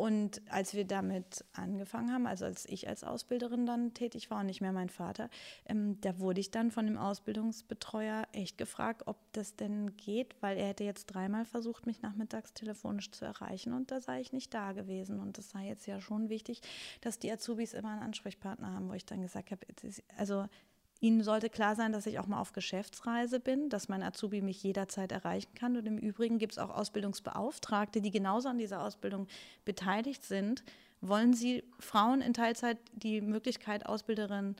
und als wir damit angefangen haben, also als ich als Ausbilderin dann tätig war und nicht mehr mein Vater, ähm, da wurde ich dann von dem Ausbildungsbetreuer echt gefragt, ob das denn geht, weil er hätte jetzt dreimal versucht, mich nachmittags telefonisch zu erreichen und da sei ich nicht da gewesen. Und das sei jetzt ja schon wichtig, dass die Azubis immer einen Ansprechpartner haben, wo ich dann gesagt habe, also Ihnen sollte klar sein, dass ich auch mal auf Geschäftsreise bin, dass mein Azubi mich jederzeit erreichen kann. Und im Übrigen gibt es auch Ausbildungsbeauftragte, die genauso an dieser Ausbildung beteiligt sind. Wollen Sie Frauen in Teilzeit die Möglichkeit, Ausbilderin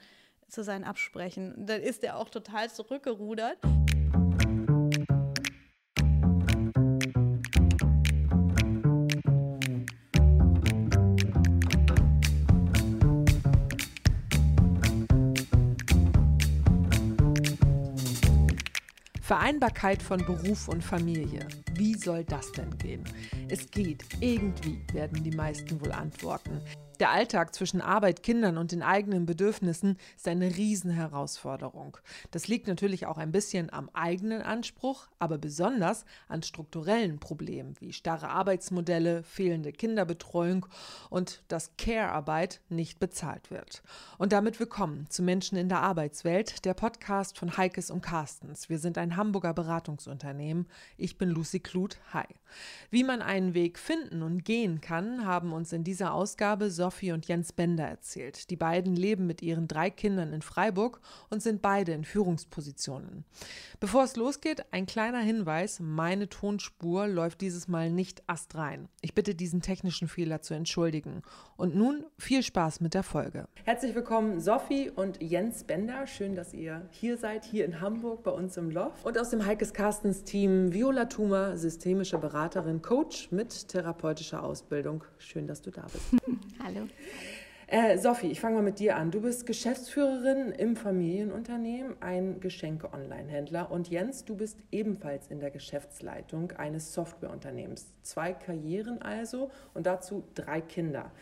zu sein, absprechen? Dann ist er auch total zurückgerudert. Vereinbarkeit von Beruf und Familie. Wie soll das denn gehen? Es geht. Irgendwie werden die meisten wohl antworten. Der Alltag zwischen Arbeit, Kindern und den eigenen Bedürfnissen ist eine Riesenherausforderung. Das liegt natürlich auch ein bisschen am eigenen Anspruch, aber besonders an strukturellen Problemen wie starre Arbeitsmodelle, fehlende Kinderbetreuung und dass Care-Arbeit nicht bezahlt wird. Und damit willkommen zu Menschen in der Arbeitswelt, der Podcast von Heikes und Carstens. Wir sind ein Hamburger Beratungsunternehmen. Ich bin Lucy Kluth. Hi. Wie man einen Weg finden und gehen kann, haben uns in dieser Ausgabe so Sophie und Jens Bender erzählt. Die beiden leben mit ihren drei Kindern in Freiburg und sind beide in Führungspositionen. Bevor es losgeht, ein kleiner Hinweis. Meine Tonspur läuft dieses Mal nicht astrein. Ich bitte diesen technischen Fehler zu entschuldigen. Und nun viel Spaß mit der Folge. Herzlich willkommen Sophie und Jens Bender. Schön, dass ihr hier seid, hier in Hamburg bei uns im Loft. Und aus dem Heikes Carstens Team Viola Thumer, systemische Beraterin, Coach mit therapeutischer Ausbildung. Schön, dass du da bist. Hallo. Hallo. Äh, Sophie, ich fange mal mit dir an. Du bist Geschäftsführerin im Familienunternehmen, ein Geschenke-Online-Händler. Und Jens, du bist ebenfalls in der Geschäftsleitung eines Softwareunternehmens. Zwei Karrieren also und dazu drei Kinder.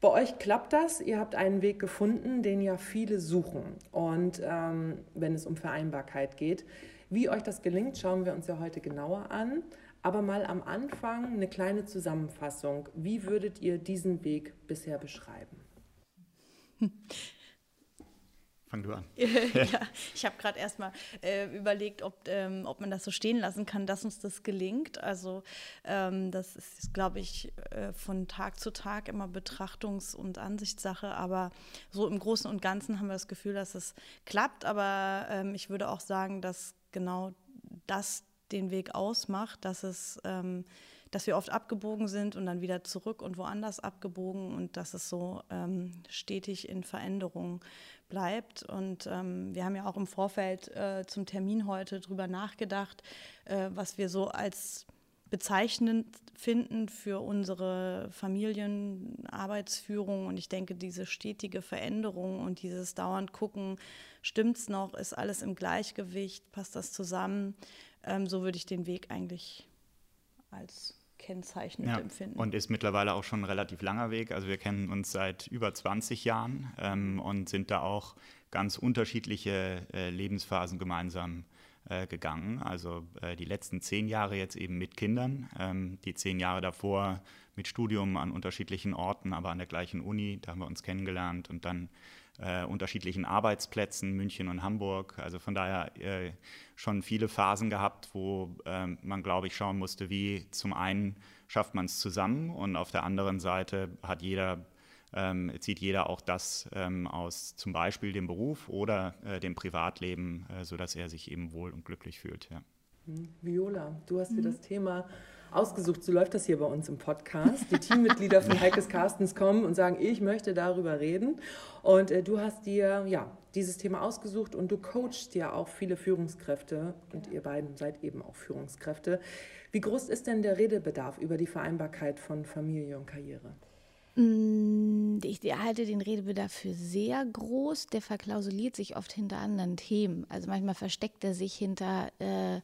Bei euch klappt das. Ihr habt einen Weg gefunden, den ja viele suchen. Und ähm, wenn es um Vereinbarkeit geht, wie euch das gelingt, schauen wir uns ja heute genauer an. Aber mal am Anfang eine kleine Zusammenfassung. Wie würdet ihr diesen Weg bisher beschreiben? Fang du an. ja, ich habe gerade erstmal äh, überlegt, ob, ähm, ob man das so stehen lassen kann, dass uns das gelingt. Also ähm, das ist, glaube ich, äh, von Tag zu Tag immer Betrachtungs- und Ansichtssache. Aber so im Großen und Ganzen haben wir das Gefühl, dass es klappt. Aber ähm, ich würde auch sagen, dass genau das den Weg ausmacht, dass es, ähm, dass wir oft abgebogen sind und dann wieder zurück und woanders abgebogen und dass es so ähm, stetig in Veränderung bleibt. Und ähm, wir haben ja auch im Vorfeld äh, zum Termin heute drüber nachgedacht, äh, was wir so als bezeichnend finden für unsere Familienarbeitsführung. Und ich denke, diese stetige Veränderung und dieses dauernd gucken, stimmt's noch, ist alles im Gleichgewicht, passt das zusammen? Ähm, so würde ich den Weg eigentlich als kennzeichnend ja, empfinden. Und ist mittlerweile auch schon ein relativ langer Weg. Also wir kennen uns seit über 20 Jahren ähm, und sind da auch ganz unterschiedliche äh, Lebensphasen gemeinsam äh, gegangen. Also äh, die letzten zehn Jahre jetzt eben mit Kindern, ähm, die zehn Jahre davor mit Studium an unterschiedlichen Orten, aber an der gleichen Uni, da haben wir uns kennengelernt und dann äh, unterschiedlichen Arbeitsplätzen, München und Hamburg. Also von daher äh, schon viele Phasen gehabt, wo äh, man, glaube ich, schauen musste, wie zum einen schafft man es zusammen und auf der anderen Seite hat jeder ähm, zieht jeder auch das ähm, aus zum Beispiel dem Beruf oder äh, dem Privatleben, äh, sodass er sich eben wohl und glücklich fühlt. Ja. Hm, Viola, du hast dir mhm. das Thema ausgesucht. So läuft das hier bei uns im Podcast. Die Teammitglieder von Heikes Carstens kommen und sagen, ich möchte darüber reden. Und äh, du hast dir ja dieses Thema ausgesucht und du coachst ja auch viele Führungskräfte und ihr beiden seid eben auch Führungskräfte. Wie groß ist denn der Redebedarf über die Vereinbarkeit von Familie und Karriere? Mm, ich halte den Redebedarf für sehr groß. Der verklausuliert sich oft hinter anderen Themen. Also manchmal versteckt er sich hinter äh,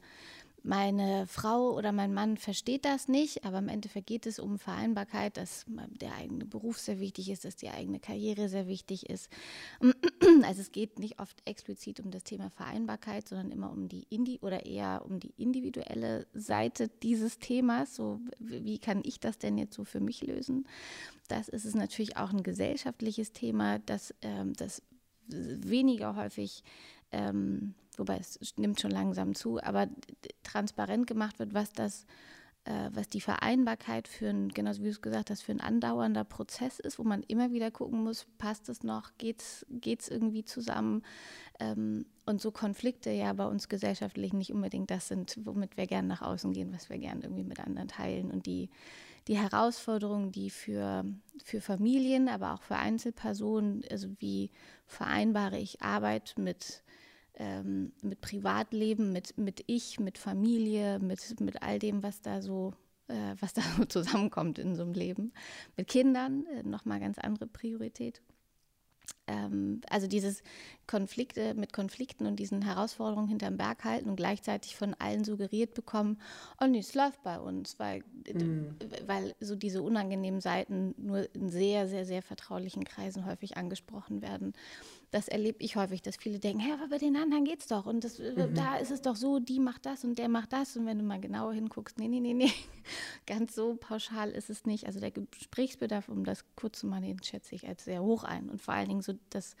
meine Frau oder mein Mann versteht das nicht, aber im Endeffekt geht es um Vereinbarkeit, dass der eigene Beruf sehr wichtig ist, dass die eigene Karriere sehr wichtig ist. Also es geht nicht oft explizit um das Thema Vereinbarkeit, sondern immer um die Indi oder eher um die individuelle Seite dieses Themas. So, wie kann ich das denn jetzt so für mich lösen? Das ist es natürlich auch ein gesellschaftliches Thema, das, ähm, das weniger häufig ähm, wobei es nimmt schon langsam zu, aber transparent gemacht wird, was das, äh, was die Vereinbarkeit für ein, genauso wie du es gesagt hast, für ein andauernder Prozess ist, wo man immer wieder gucken muss, passt es noch, geht es irgendwie zusammen? Ähm, und so Konflikte ja bei uns gesellschaftlich nicht unbedingt das sind, womit wir gerne nach außen gehen, was wir gerne irgendwie mit anderen teilen. Und die, die Herausforderungen, die für, für Familien, aber auch für Einzelpersonen, also wie vereinbare ich Arbeit mit ähm, mit Privatleben, mit, mit Ich, mit Familie, mit, mit all dem, was da so äh, was da so zusammenkommt in so einem Leben. Mit Kindern äh, nochmal ganz andere Priorität. Ähm, also dieses Konflikte mit Konflikten und diesen Herausforderungen hinterm Berg halten und gleichzeitig von allen suggeriert bekommen, oh nee, es läuft bei uns, weil, mm. weil so diese unangenehmen Seiten nur in sehr, sehr, sehr vertraulichen Kreisen häufig angesprochen werden. Das erlebe ich häufig, dass viele denken, hey, aber bei den anderen geht's doch und das, äh, mhm. da ist es doch so, die macht das und der macht das und wenn du mal genauer hinguckst, nee, nee, nee, nee, ganz so pauschal ist es nicht. Also der Gesprächsbedarf, um das kurz zu machen, den schätze ich als sehr hoch ein und vor allen Dingen so das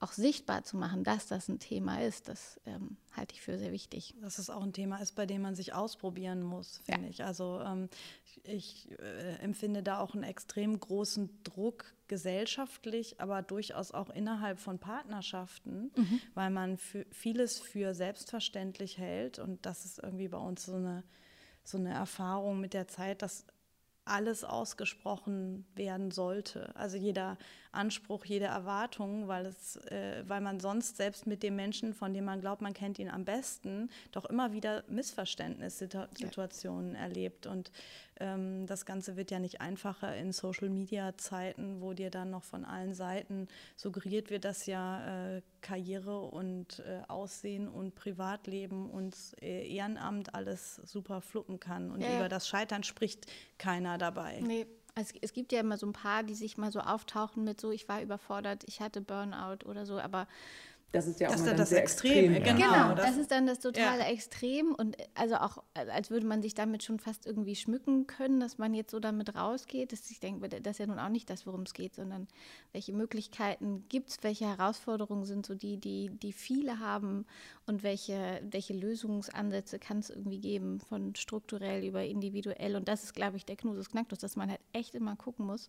auch sichtbar zu machen, dass das ein Thema ist, das ähm, halte ich für sehr wichtig. Dass es auch ein Thema ist, bei dem man sich ausprobieren muss, finde ja. ich. Also ähm, ich äh, empfinde da auch einen extrem großen Druck gesellschaftlich, aber durchaus auch innerhalb von Partnerschaften, mhm. weil man für vieles für selbstverständlich hält. Und das ist irgendwie bei uns so eine, so eine Erfahrung mit der Zeit, dass alles ausgesprochen werden sollte. Also jeder Anspruch, jede Erwartung, weil, es, äh, weil man sonst selbst mit dem Menschen, von dem man glaubt, man kennt ihn am besten, doch immer wieder Missverständnissituationen ja. erlebt. Und ähm, das Ganze wird ja nicht einfacher in Social-Media-Zeiten, wo dir dann noch von allen Seiten suggeriert wird, dass ja äh, Karriere und äh, Aussehen und Privatleben und äh, Ehrenamt alles super fluppen kann. Und ja, über das Scheitern spricht keiner dabei. Nee. Also es gibt ja immer so ein paar, die sich mal so auftauchen mit so, ich war überfordert, ich hatte Burnout oder so, aber das ist ja auch das dann das sehr Extrem. extrem. Genau, genau das, das, ist dann das totale ja. Extrem und also auch, als würde man sich damit schon fast irgendwie schmücken können, dass man jetzt so damit rausgeht. Das, ich denke, das ist ja nun auch nicht das, worum es geht, sondern welche Möglichkeiten gibt es, welche Herausforderungen sind so die, die, die viele haben und welche, welche Lösungsansätze kann es irgendwie geben, von strukturell über individuell. Und das ist, glaube ich, der Knusus Knacktus, dass man halt echt immer gucken muss,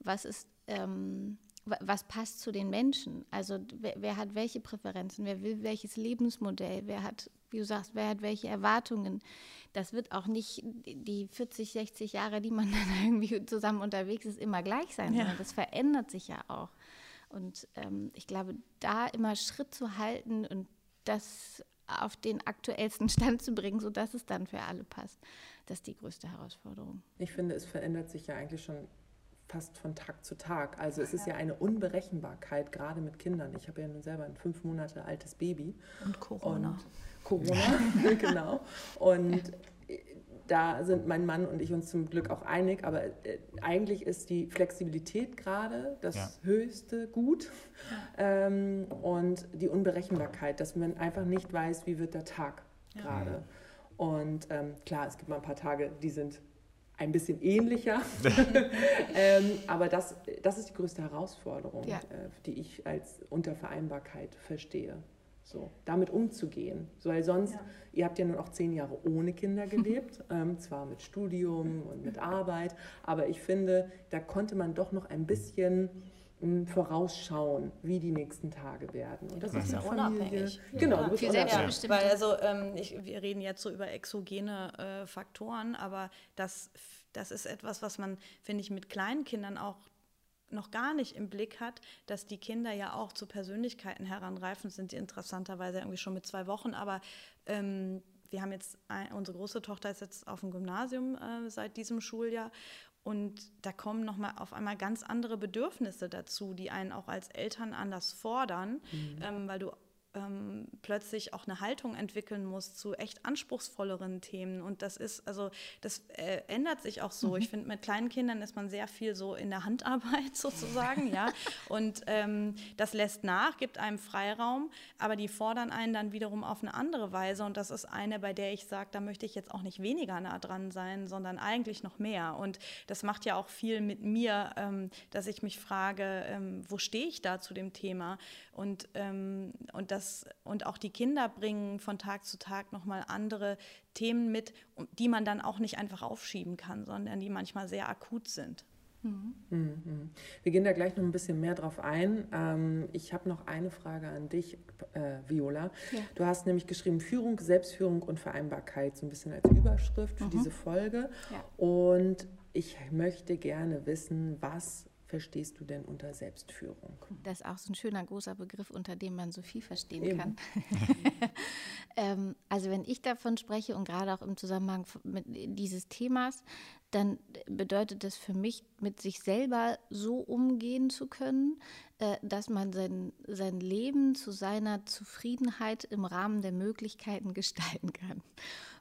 was ist ähm, was passt zu den Menschen? Also wer, wer, hat welche Präferenzen, wer will welches Lebensmodell, wer hat, wie du sagst, wer hat welche Erwartungen? Das wird auch nicht die 40, 60 Jahre, die man dann irgendwie zusammen unterwegs ist, immer gleich sein, ja. sondern das verändert sich ja auch. Und ähm, ich glaube, da immer Schritt zu halten und das auf den aktuellsten Stand zu bringen, sodass es dann für alle passt, das ist die größte Herausforderung. Ich finde, es verändert sich ja eigentlich schon fast von Tag zu Tag. Also es ist ja eine Unberechenbarkeit, gerade mit Kindern. Ich habe ja nun selber ein fünf Monate altes Baby. Und Corona. Und Corona, genau. Und da sind mein Mann und ich uns zum Glück auch einig, aber äh, eigentlich ist die Flexibilität gerade das ja. höchste Gut ähm, und die Unberechenbarkeit, dass man einfach nicht weiß, wie wird der Tag ja. gerade. Und ähm, klar, es gibt mal ein paar Tage, die sind ein bisschen ähnlicher. ähm, aber das, das ist die größte Herausforderung, ja. äh, die ich als Untervereinbarkeit verstehe. So, damit umzugehen. So, weil sonst, ja. ihr habt ja nun auch zehn Jahre ohne Kinder gelebt, ähm, zwar mit Studium und mit Arbeit, aber ich finde, da konnte man doch noch ein bisschen vorausschauen, wie die nächsten Tage werden. Und das ist ja unabhängig. Genau, du bist Viel unabhängig. Ja, weil also ähm, ich, wir reden jetzt so über exogene äh, Faktoren, aber das, das ist etwas, was man, finde ich, mit kleinen Kindern auch noch gar nicht im Blick hat, dass die Kinder ja auch zu Persönlichkeiten heranreifen, sind die interessanterweise irgendwie schon mit zwei Wochen, aber ähm, wir haben jetzt, ein, unsere große Tochter ist jetzt auf dem Gymnasium äh, seit diesem Schuljahr und da kommen nochmal auf einmal ganz andere Bedürfnisse dazu, die einen auch als Eltern anders fordern, mhm. ähm, weil du ähm, plötzlich auch eine Haltung entwickeln muss zu echt anspruchsvolleren Themen. Und das ist, also das äh, ändert sich auch so. Mhm. Ich finde, mit kleinen Kindern ist man sehr viel so in der Handarbeit sozusagen, ja. Und ähm, das lässt nach, gibt einem Freiraum, aber die fordern einen dann wiederum auf eine andere Weise. Und das ist eine, bei der ich sage, da möchte ich jetzt auch nicht weniger nah dran sein, sondern eigentlich noch mehr. Und das macht ja auch viel mit mir, ähm, dass ich mich frage, ähm, wo stehe ich da zu dem Thema? Und, ähm, und das das, und auch die Kinder bringen von Tag zu Tag nochmal andere Themen mit, die man dann auch nicht einfach aufschieben kann, sondern die manchmal sehr akut sind. Mhm. Mhm. Wir gehen da gleich noch ein bisschen mehr drauf ein. Ähm, ich habe noch eine Frage an dich, äh, Viola. Ja. Du hast nämlich geschrieben Führung, Selbstführung und Vereinbarkeit, so ein bisschen als Überschrift für mhm. diese Folge. Ja. Und ich möchte gerne wissen, was verstehst du denn unter Selbstführung? Das ist auch so ein schöner großer Begriff, unter dem man so viel verstehen Eben. kann. ähm, also wenn ich davon spreche und gerade auch im Zusammenhang mit dieses Themas, dann bedeutet das für mich, mit sich selber so umgehen zu können, äh, dass man sein, sein Leben zu seiner Zufriedenheit im Rahmen der Möglichkeiten gestalten kann.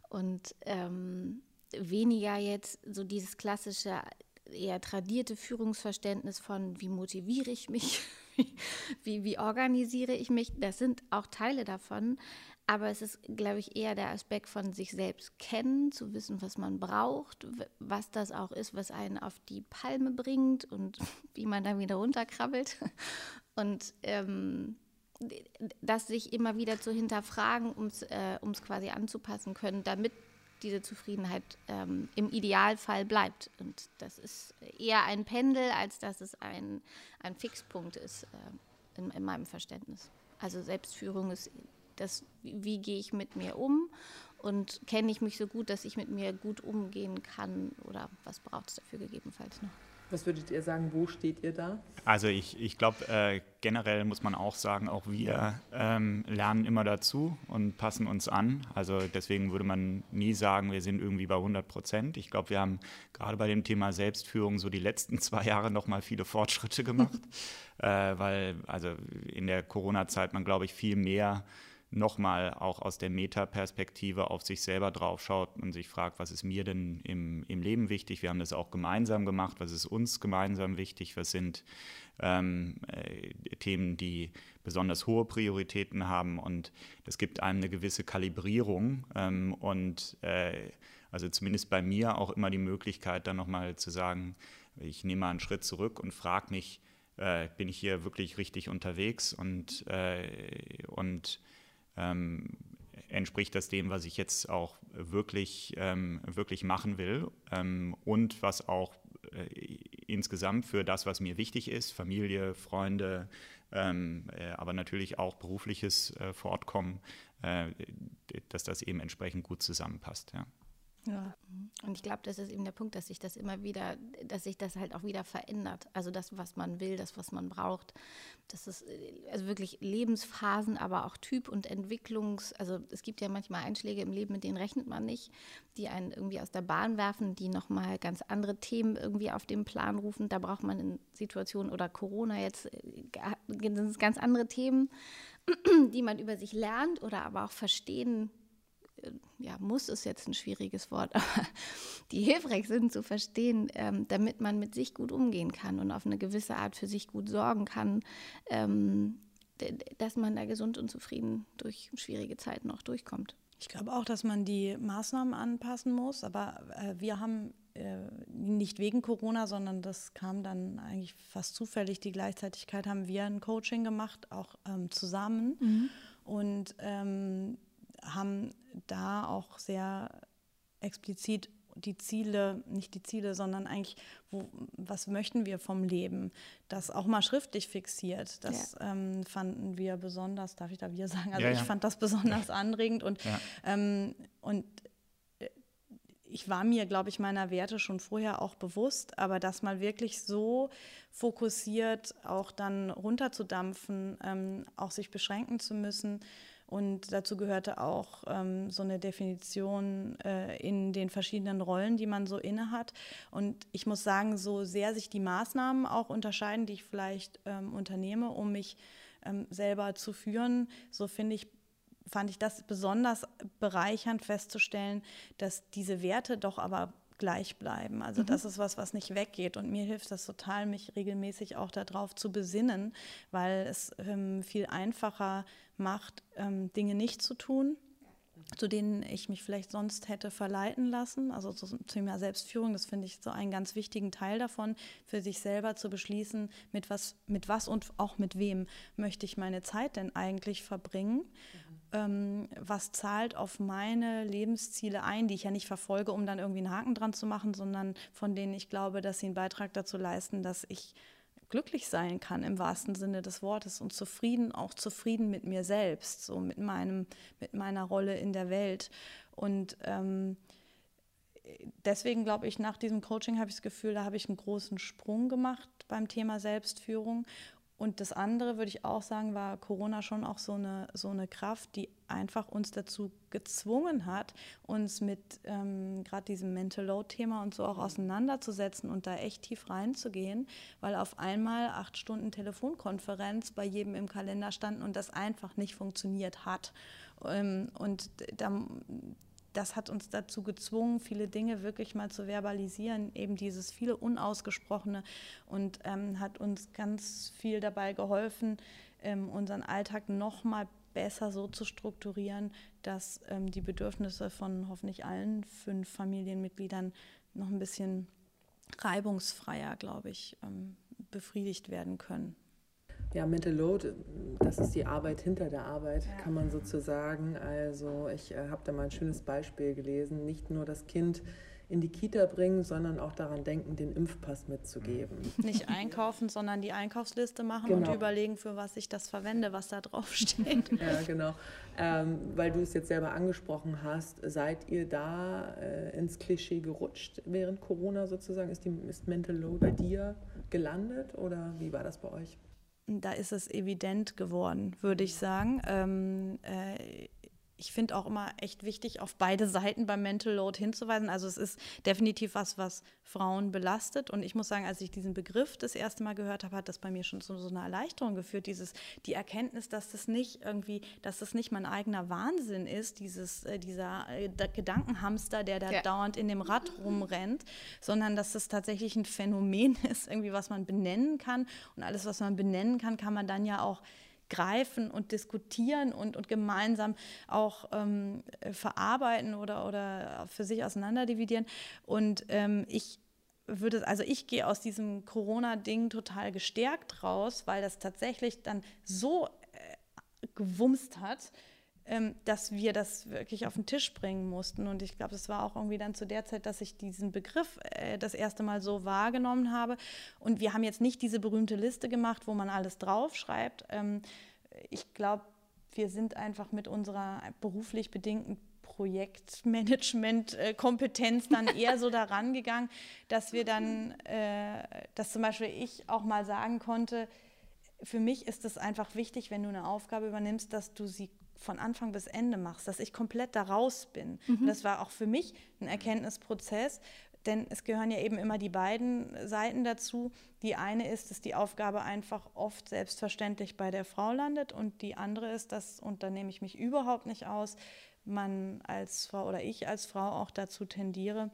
Und ähm, weniger jetzt so dieses klassische, eher tradierte Führungsverständnis von, wie motiviere ich mich, wie, wie organisiere ich mich, das sind auch Teile davon. Aber es ist, glaube ich, eher der Aspekt von sich selbst kennen, zu wissen, was man braucht, was das auch ist, was einen auf die Palme bringt und wie man dann wieder runterkrabbelt. Und ähm, das sich immer wieder zu hinterfragen, um es äh, quasi anzupassen können, damit diese Zufriedenheit ähm, im Idealfall bleibt. Und das ist eher ein Pendel, als dass es ein, ein Fixpunkt ist äh, in, in, meinem Verständnis. Also Selbstführung ist das, wie, wie gehe ich mit mir um und kenne ich mich so gut, dass ich mit mir gut umgehen kann oder was braucht es dafür gegebenenfalls noch. Was würdet ihr sagen, wo steht ihr da? Also ich, ich glaube, äh, generell muss man auch sagen, auch wir ähm, lernen immer dazu und passen uns an. Also deswegen würde man nie sagen, wir sind irgendwie bei 100 Prozent. Ich glaube, wir haben gerade bei dem Thema Selbstführung so die letzten zwei Jahre nochmal viele Fortschritte gemacht, äh, weil also in der Corona-Zeit man, glaube ich, viel mehr nochmal auch aus der Metaperspektive auf sich selber draufschaut und sich fragt, was ist mir denn im, im Leben wichtig? Wir haben das auch gemeinsam gemacht. Was ist uns gemeinsam wichtig? Was sind ähm, äh, Themen, die besonders hohe Prioritäten haben? Und das gibt einem eine gewisse Kalibrierung ähm, und äh, also zumindest bei mir auch immer die Möglichkeit, dann nochmal zu sagen, ich nehme mal einen Schritt zurück und frage mich, äh, bin ich hier wirklich richtig unterwegs und, äh, und ähm, entspricht das dem, was ich jetzt auch wirklich, ähm, wirklich machen will ähm, und was auch äh, insgesamt für das, was mir wichtig ist, Familie, Freunde, ähm, äh, aber natürlich auch berufliches äh, Fortkommen, äh, dass das eben entsprechend gut zusammenpasst. Ja. Ja. Und ich glaube, das ist eben der Punkt, dass sich das immer wieder, dass sich das halt auch wieder verändert. Also das, was man will, das, was man braucht. Das ist also wirklich Lebensphasen, aber auch Typ und Entwicklungs-, also es gibt ja manchmal Einschläge im Leben, mit denen rechnet man nicht, die einen irgendwie aus der Bahn werfen, die nochmal ganz andere Themen irgendwie auf den Plan rufen. Da braucht man in Situationen oder Corona jetzt äh, ganz andere Themen, die man über sich lernt oder aber auch verstehen ja, muss ist jetzt ein schwieriges Wort, aber die hilfreich sind zu verstehen, ähm, damit man mit sich gut umgehen kann und auf eine gewisse Art für sich gut sorgen kann, ähm, dass man da gesund und zufrieden durch schwierige Zeiten auch durchkommt. Ich glaube auch, dass man die Maßnahmen anpassen muss, aber äh, wir haben äh, nicht wegen Corona, sondern das kam dann eigentlich fast zufällig, die Gleichzeitigkeit haben wir ein Coaching gemacht, auch ähm, zusammen. Mhm. Und ähm, haben da auch sehr explizit die Ziele, nicht die Ziele, sondern eigentlich, wo, was möchten wir vom Leben, das auch mal schriftlich fixiert. Das ja. ähm, fanden wir besonders, darf ich da wir sagen, also ja, ja. ich fand das besonders anregend und, ähm, und äh, ich war mir, glaube ich, meiner Werte schon vorher auch bewusst, aber das mal wirklich so fokussiert auch dann runterzudampfen, ähm, auch sich beschränken zu müssen, und dazu gehörte auch ähm, so eine Definition äh, in den verschiedenen Rollen, die man so inne hat. Und ich muss sagen, so sehr sich die Maßnahmen auch unterscheiden, die ich vielleicht ähm, unternehme, um mich ähm, selber zu führen. So finde ich, fand ich das besonders bereichernd festzustellen, dass diese Werte doch aber gleich bleiben. Also mhm. das ist was, was nicht weggeht. Und mir hilft das total, mich regelmäßig auch darauf zu besinnen, weil es ähm, viel einfacher macht, ähm, Dinge nicht zu tun zu denen ich mich vielleicht sonst hätte verleiten lassen. Also zum Thema Selbstführung, das finde ich so einen ganz wichtigen Teil davon, für sich selber zu beschließen, mit was, mit was und auch mit wem möchte ich meine Zeit denn eigentlich verbringen. Ähm, was zahlt auf meine Lebensziele ein, die ich ja nicht verfolge, um dann irgendwie einen Haken dran zu machen, sondern von denen ich glaube, dass sie einen Beitrag dazu leisten, dass ich glücklich sein kann im wahrsten Sinne des Wortes und zufrieden, auch zufrieden mit mir selbst, so mit meinem, mit meiner Rolle in der Welt. Und ähm, deswegen glaube ich, nach diesem Coaching habe ich das Gefühl, da habe ich einen großen Sprung gemacht beim Thema Selbstführung und das andere, würde ich auch sagen, war Corona schon auch so eine, so eine Kraft, die einfach uns dazu gezwungen hat, uns mit ähm, gerade diesem Mental Load-Thema und so auch auseinanderzusetzen und da echt tief reinzugehen, weil auf einmal acht Stunden Telefonkonferenz bei jedem im Kalender standen und das einfach nicht funktioniert hat. Ähm, und da, das hat uns dazu gezwungen, viele Dinge wirklich mal zu verbalisieren, eben dieses viele Unausgesprochene und ähm, hat uns ganz viel dabei geholfen, ähm, unseren Alltag noch mal besser so zu strukturieren, dass ähm, die Bedürfnisse von hoffentlich allen fünf Familienmitgliedern noch ein bisschen reibungsfreier, glaube ich, ähm, befriedigt werden können. Ja, Mental Load, das ist die Arbeit hinter der Arbeit, ja. kann man sozusagen. Also ich äh, habe da mal ein schönes Beispiel gelesen. Nicht nur das Kind in die Kita bringen, sondern auch daran denken, den Impfpass mitzugeben. Nicht einkaufen, sondern die Einkaufsliste machen genau. und überlegen, für was ich das verwende, was da drauf steht. ja, genau. Ähm, weil du es jetzt selber angesprochen hast, seid ihr da äh, ins Klischee gerutscht während Corona sozusagen? Ist, die, ist Mental Load bei dir gelandet oder wie war das bei euch? Da ist es evident geworden, würde ich sagen. Ähm, äh, ich finde auch immer echt wichtig, auf beide Seiten beim Mental Load hinzuweisen. Also es ist definitiv was, was Frauen belastet. Und ich muss sagen, als ich diesen Begriff das erste Mal gehört habe, hat das bei mir schon zu so einer Erleichterung geführt. Dieses, die Erkenntnis, dass das nicht irgendwie, dass das nicht mein eigener Wahnsinn ist, dieses, äh, dieser äh, Gedankenhamster, der da ja. dauernd in dem Rad rumrennt, sondern dass das tatsächlich ein Phänomen ist, irgendwie, was man benennen kann. Und alles, was man benennen kann, kann man dann ja auch greifen und diskutieren und, und gemeinsam auch ähm, verarbeiten oder, oder für sich auseinanderdividieren. Und ähm, ich würde, also ich gehe aus diesem Corona-Ding total gestärkt raus, weil das tatsächlich dann so äh, gewumst hat, dass wir das wirklich auf den Tisch bringen mussten. Und ich glaube, das war auch irgendwie dann zu der Zeit, dass ich diesen Begriff äh, das erste Mal so wahrgenommen habe. Und wir haben jetzt nicht diese berühmte Liste gemacht, wo man alles draufschreibt. Ähm, ich glaube, wir sind einfach mit unserer beruflich bedingten Projektmanagement-Kompetenz dann eher so daran gegangen, dass wir dann, äh, dass zum Beispiel ich auch mal sagen konnte, für mich ist es einfach wichtig, wenn du eine Aufgabe übernimmst, dass du sie von Anfang bis Ende machst, dass ich komplett da raus bin. Mhm. das war auch für mich ein Erkenntnisprozess, denn es gehören ja eben immer die beiden Seiten dazu. Die eine ist, dass die Aufgabe einfach oft selbstverständlich bei der Frau landet und die andere ist, dass, und da nehme ich mich überhaupt nicht aus, man als Frau oder ich als Frau auch dazu tendiere,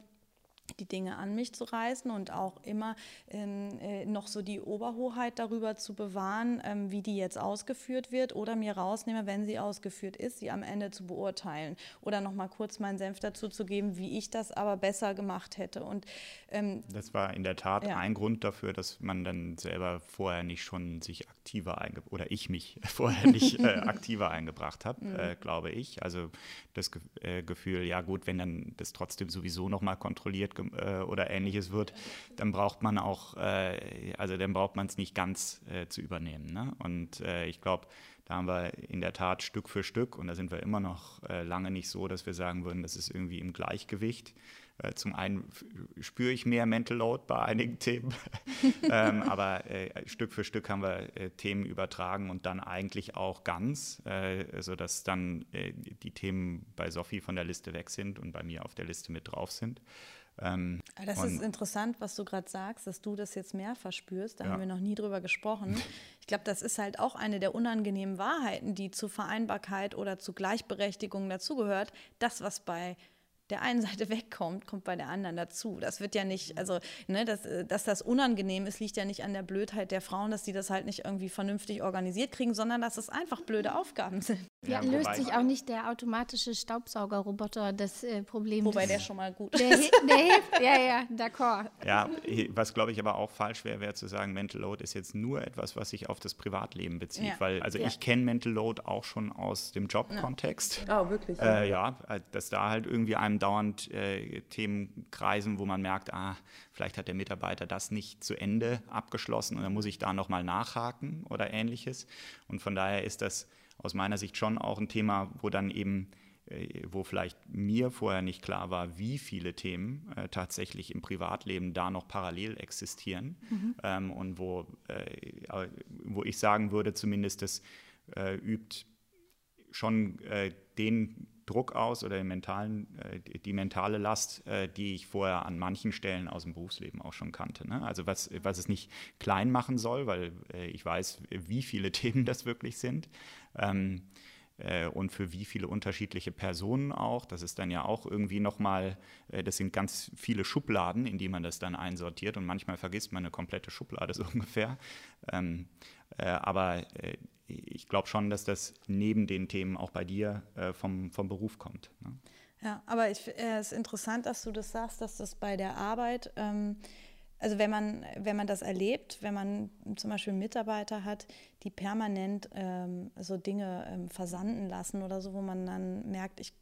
die Dinge an mich zu reißen und auch immer ähm, äh, noch so die Oberhoheit darüber zu bewahren, ähm, wie die jetzt ausgeführt wird oder mir rausnehme, wenn sie ausgeführt ist, sie am Ende zu beurteilen oder noch mal kurz meinen Senf dazu zu geben, wie ich das aber besser gemacht hätte. Und ähm, das war in der Tat ja. ein Grund dafür, dass man dann selber vorher nicht schon sich aktiver eingebracht oder ich mich vorher nicht äh, aktiver eingebracht habe, mhm. äh, glaube ich. Also das Ge äh, Gefühl, ja gut, wenn dann das trotzdem sowieso noch mal kontrolliert äh, oder ähnliches wird, dann braucht man auch, äh, also dann braucht man es nicht ganz äh, zu übernehmen. Ne? Und äh, ich glaube, da haben wir in der Tat Stück für Stück, und da sind wir immer noch äh, lange nicht so, dass wir sagen würden, das ist irgendwie im Gleichgewicht. Äh, zum einen spüre ich mehr Mental Load bei einigen Themen, ähm, aber äh, Stück für Stück haben wir äh, Themen übertragen und dann eigentlich auch ganz, äh, sodass dann die Themen bei Sophie von der Liste weg sind und bei mir auf der Liste mit drauf sind. Ähm, das ist interessant, was du gerade sagst, dass du das jetzt mehr verspürst. Da ja. haben wir noch nie drüber gesprochen. Ich glaube, das ist halt auch eine der unangenehmen Wahrheiten, die zur Vereinbarkeit oder zu Gleichberechtigung dazugehört. Das, was bei der einen Seite wegkommt, kommt bei der anderen dazu. Das wird ja nicht, also, ne, dass, äh, dass das unangenehm ist, liegt ja nicht an der Blödheit der Frauen, dass die das halt nicht irgendwie vernünftig organisiert kriegen, sondern dass es einfach blöde Aufgaben sind. Ja, ja löst sich auch nicht der automatische Staubsaugerroboter das äh, Problem. Wobei der schon mal gut der, ist. Der hilft, ja, ja, d'accord. Ja, was glaube ich aber auch falsch wäre, wäre zu sagen, Mental Load ist jetzt nur etwas, was sich auf das Privatleben bezieht. Ja. Weil, also ja. ich kenne Mental Load auch schon aus dem Jobkontext. Ja. Oh, wirklich? Äh, ja, dass da halt irgendwie einem dauernd äh, Themen kreisen, wo man merkt, ah, vielleicht hat der Mitarbeiter das nicht zu Ende abgeschlossen und dann muss ich da nochmal nachhaken oder ähnliches. Und von daher ist das aus meiner Sicht schon auch ein Thema, wo dann eben äh, wo vielleicht mir vorher nicht klar war, wie viele Themen äh, tatsächlich im Privatleben da noch parallel existieren mhm. ähm, und wo, äh, wo ich sagen würde, zumindest das äh, übt schon äh, den Druck aus oder mentalen, äh, die mentale Last, äh, die ich vorher an manchen Stellen aus dem Berufsleben auch schon kannte. Ne? Also was, was es nicht klein machen soll, weil äh, ich weiß, wie viele Themen das wirklich sind. Ähm, äh, und für wie viele unterschiedliche Personen auch. Das ist dann ja auch irgendwie nochmal, das sind ganz viele Schubladen, in die man das dann einsortiert und manchmal vergisst man eine komplette Schublade so ungefähr. Ähm, äh, aber ich glaube schon, dass das neben den Themen auch bei dir äh, vom, vom Beruf kommt. Ne? Ja, aber es ist interessant, dass du das sagst, dass das bei der Arbeit ähm, also wenn man, wenn man das erlebt, wenn man zum Beispiel Mitarbeiter hat, die permanent ähm, so Dinge ähm, versanden lassen oder so, wo man dann merkt, ich,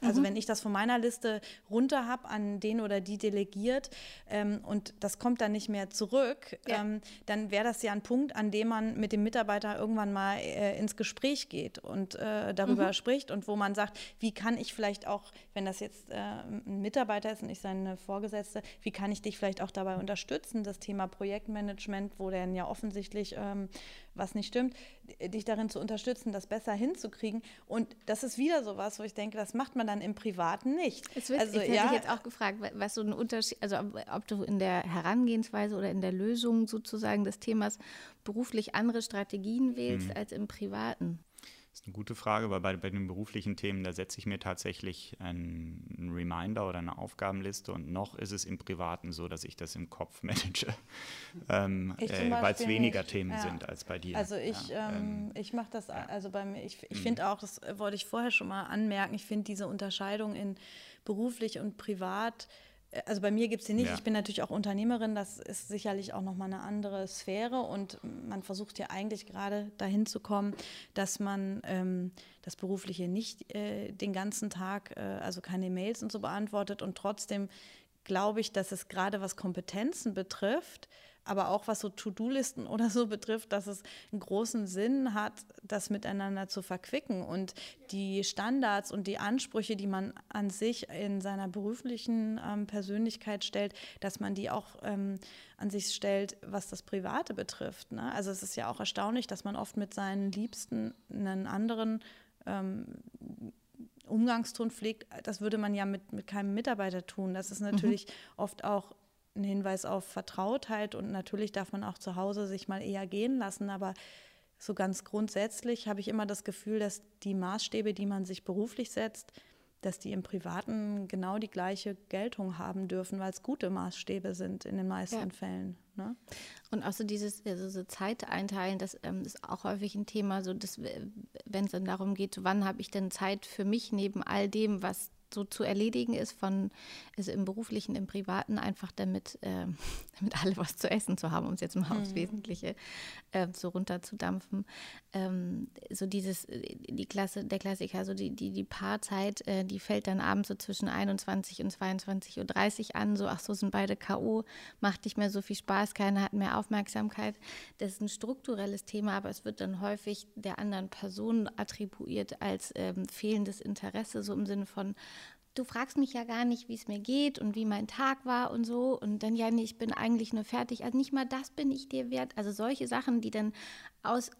also mhm. wenn ich das von meiner Liste runter habe, an den oder die delegiert ähm, und das kommt dann nicht mehr zurück, ja. Ähm, dann wäre das ja ein Punkt, an dem man mit dem Mitarbeiter irgendwann mal äh, ins Gespräch geht und äh, darüber mhm. spricht und wo man sagt, wie kann ich vielleicht auch, wenn das jetzt äh, ein Mitarbeiter ist und ich seine Vorgesetzte, wie kann ich dich vielleicht auch dabei unterstützen, das Thema Projektmanagement, wo dann ja offensichtlich ähm, was nicht stimmt, dich darin zu unterstützen, das besser hinzukriegen. Und das ist wieder so was, wo ich denke, das macht man dann im Privaten nicht. Es wird, also, ich hätte ja, jetzt auch gefragt, was so ein Unterschied, also ob, ob du in der Herangehensweise oder in der Lösung sozusagen des Themas beruflich andere Strategien wählst mhm. als im Privaten. Das ist eine gute Frage, weil bei, bei den beruflichen Themen, da setze ich mir tatsächlich einen Reminder oder eine Aufgabenliste und noch ist es im Privaten so, dass ich das im Kopf manage, ähm, äh, weil es weniger nicht. Themen ja. sind als bei dir. Also ich, ja, ähm, ähm ich mache das, also bei mir, ich, ich mhm. finde auch, das wollte ich vorher schon mal anmerken, ich finde diese Unterscheidung in beruflich und privat also bei mir gibt es die nicht. Ja. Ich bin natürlich auch Unternehmerin. Das ist sicherlich auch nochmal eine andere Sphäre. Und man versucht ja eigentlich gerade dahin zu kommen, dass man ähm, das Berufliche nicht äh, den ganzen Tag, äh, also keine Mails und so beantwortet. Und trotzdem glaube ich, dass es gerade was Kompetenzen betrifft, aber auch was so To-Do-Listen oder so betrifft, dass es einen großen Sinn hat, das miteinander zu verquicken und die Standards und die Ansprüche, die man an sich in seiner beruflichen ähm, Persönlichkeit stellt, dass man die auch ähm, an sich stellt, was das Private betrifft. Ne? Also es ist ja auch erstaunlich, dass man oft mit seinen Liebsten einen anderen ähm, Umgangston pflegt, das würde man ja mit, mit keinem Mitarbeiter tun. Das ist natürlich mhm. oft auch ein Hinweis auf Vertrautheit und natürlich darf man auch zu Hause sich mal eher gehen lassen, aber so ganz grundsätzlich habe ich immer das Gefühl, dass die Maßstäbe, die man sich beruflich setzt, dass die im Privaten genau die gleiche Geltung haben dürfen, weil es gute Maßstäbe sind in den meisten ja. Fällen. Ne? Und auch so dieses also so Zeit einteilen, das ähm, ist auch häufig ein Thema, so wenn es dann darum geht, wann habe ich denn Zeit für mich neben all dem, was so zu erledigen ist, von also im beruflichen, im privaten, einfach damit, äh, damit alle was zu essen zu haben, um es jetzt mal aufs mhm. Wesentliche äh, so runterzudampfen. Ähm, so dieses, äh, die Klasse, der Klassiker, so die, die, die Paarzeit, äh, die fällt dann abends so zwischen 21 und 22.30 Uhr an, so, ach so, sind beide K.O., macht nicht mehr so viel Spaß, keiner hat mehr Aufmerksamkeit. Das ist ein strukturelles Thema, aber es wird dann häufig der anderen Person attribuiert als ähm, fehlendes Interesse, so im Sinne von, du fragst mich ja gar nicht, wie es mir geht und wie mein Tag war und so. Und dann, ja, nee, ich bin eigentlich nur fertig. Also nicht mal das bin ich dir wert. Also solche Sachen, die dann aus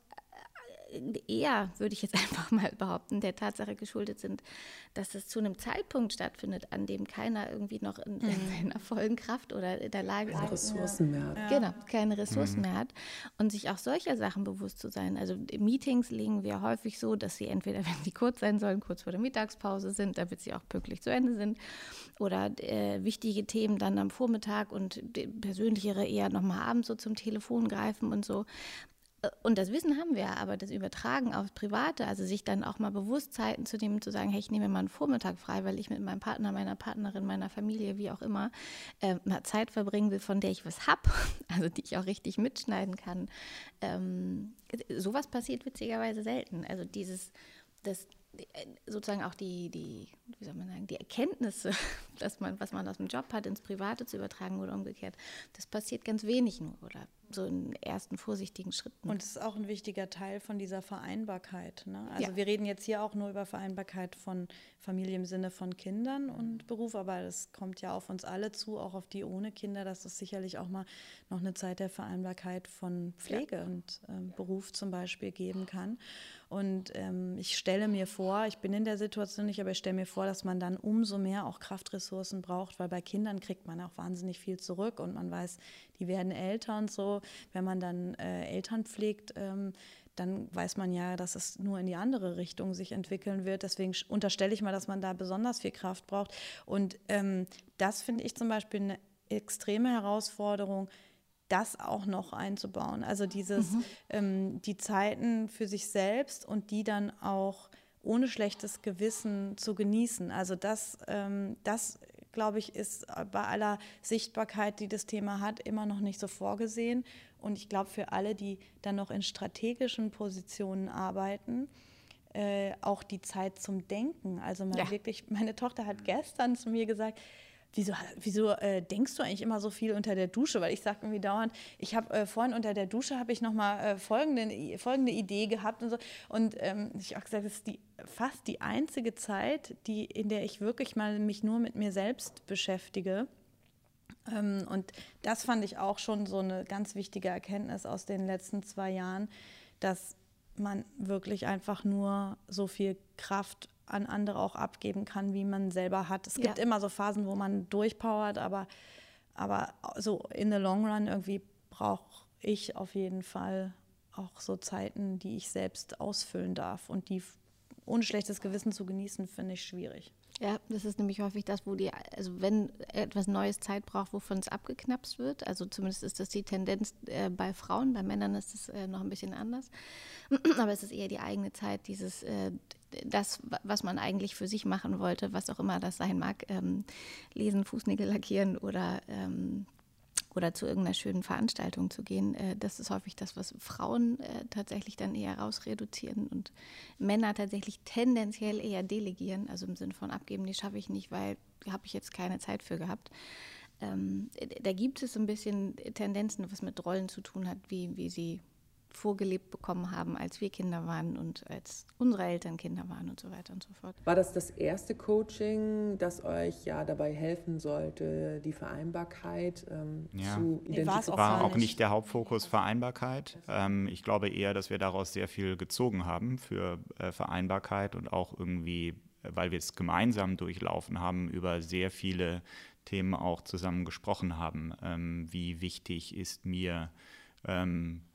eher, würde ich jetzt einfach mal behaupten, der Tatsache geschuldet sind, dass es zu einem Zeitpunkt stattfindet, an dem keiner irgendwie noch in, in mhm. seiner vollen Kraft oder in der Lage keine Ressourcen mehr hat. Genau, keine Ressourcen mhm. mehr hat. Und sich auch solcher Sachen bewusst zu sein. Also Meetings legen wir häufig so, dass sie entweder, wenn sie kurz sein sollen, kurz vor der Mittagspause sind, damit sie auch pünktlich zu Ende sind. Oder äh, wichtige Themen dann am Vormittag und persönlichere eher nochmal abends so zum Telefon greifen und so. Und das Wissen haben wir, aber das Übertragen aufs Private, also sich dann auch mal bewusst Zeiten zu nehmen, zu sagen, hey, ich nehme mal einen Vormittag frei, weil ich mit meinem Partner, meiner Partnerin, meiner Familie, wie auch immer, äh, mal Zeit verbringen will, von der ich was habe, also die ich auch richtig mitschneiden kann. Ähm, sowas passiert witzigerweise selten. Also dieses, das sozusagen auch die, die, wie soll man sagen, die Erkenntnisse, dass man, was man aus dem Job hat, ins Private zu übertragen oder umgekehrt, das passiert ganz wenig nur oder so in ersten vorsichtigen Schritten. Und es ist auch ein wichtiger Teil von dieser Vereinbarkeit. Ne? Also ja. wir reden jetzt hier auch nur über Vereinbarkeit von Familie im Sinne von Kindern und Beruf, aber das kommt ja auf uns alle zu, auch auf die ohne Kinder, dass es sicherlich auch mal noch eine Zeit der Vereinbarkeit von Pflege ja. und ähm, Beruf zum Beispiel geben kann. Und ähm, ich stelle mir vor, ich bin in der Situation nicht, aber ich stelle mir vor, dass man dann umso mehr auch Kraftressourcen braucht, weil bei Kindern kriegt man auch wahnsinnig viel zurück und man weiß, die werden älter und so. Wenn man dann äh, Eltern pflegt, ähm, dann weiß man ja, dass es nur in die andere Richtung sich entwickeln wird. Deswegen unterstelle ich mal, dass man da besonders viel Kraft braucht. Und ähm, das finde ich zum Beispiel eine extreme Herausforderung, das auch noch einzubauen. Also dieses, mhm. ähm, die Zeiten für sich selbst und die dann auch ohne schlechtes Gewissen zu genießen. Also das, ähm, das glaube ich, ist bei aller Sichtbarkeit, die das Thema hat, immer noch nicht so vorgesehen. Und ich glaube, für alle, die dann noch in strategischen Positionen arbeiten, äh, auch die Zeit zum Denken. Also mal ja. wirklich, meine Tochter hat gestern zu mir gesagt, wieso, wieso äh, denkst du eigentlich immer so viel unter der Dusche? Weil ich sage irgendwie dauernd, ich habe äh, vorhin unter der Dusche habe ich nochmal äh, folgende, folgende Idee gehabt und so. Und ähm, ich habe gesagt, das ist die, fast die einzige Zeit, die, in der ich wirklich mal mich nur mit mir selbst beschäftige. Ähm, und das fand ich auch schon so eine ganz wichtige Erkenntnis aus den letzten zwei Jahren, dass man wirklich einfach nur so viel Kraft an andere auch abgeben kann, wie man selber hat. Es gibt ja. immer so Phasen, wo man durchpowert, aber, aber so in the long run irgendwie brauche ich auf jeden Fall auch so Zeiten, die ich selbst ausfüllen darf und die ohne schlechtes Gewissen zu genießen, finde ich schwierig. Ja, das ist nämlich häufig das, wo die, also wenn etwas Neues Zeit braucht, wovon es abgeknapst wird, also zumindest ist das die Tendenz äh, bei Frauen, bei Männern ist es äh, noch ein bisschen anders, aber es ist eher die eigene Zeit, dieses, äh, das, was man eigentlich für sich machen wollte, was auch immer das sein mag, ähm, lesen, Fußnägel lackieren oder ähm, oder zu irgendeiner schönen Veranstaltung zu gehen. Äh, das ist häufig das, was Frauen äh, tatsächlich dann eher rausreduzieren und Männer tatsächlich tendenziell eher delegieren, also im Sinne von abgeben, die schaffe ich nicht, weil habe ich jetzt keine Zeit für gehabt. Ähm, da gibt es ein bisschen Tendenzen, was mit Rollen zu tun hat, wie, wie sie vorgelebt bekommen haben, als wir Kinder waren und als unsere Eltern Kinder waren und so weiter und so fort. War das das erste Coaching, das euch ja dabei helfen sollte, die Vereinbarkeit ähm, ja. zu identifizieren? Das war auch nicht der Hauptfokus Vereinbarkeit. Ähm, ich glaube eher, dass wir daraus sehr viel gezogen haben für äh, Vereinbarkeit und auch irgendwie, weil wir es gemeinsam durchlaufen haben, über sehr viele Themen auch zusammen gesprochen haben. Ähm, wie wichtig ist mir ähm, äh,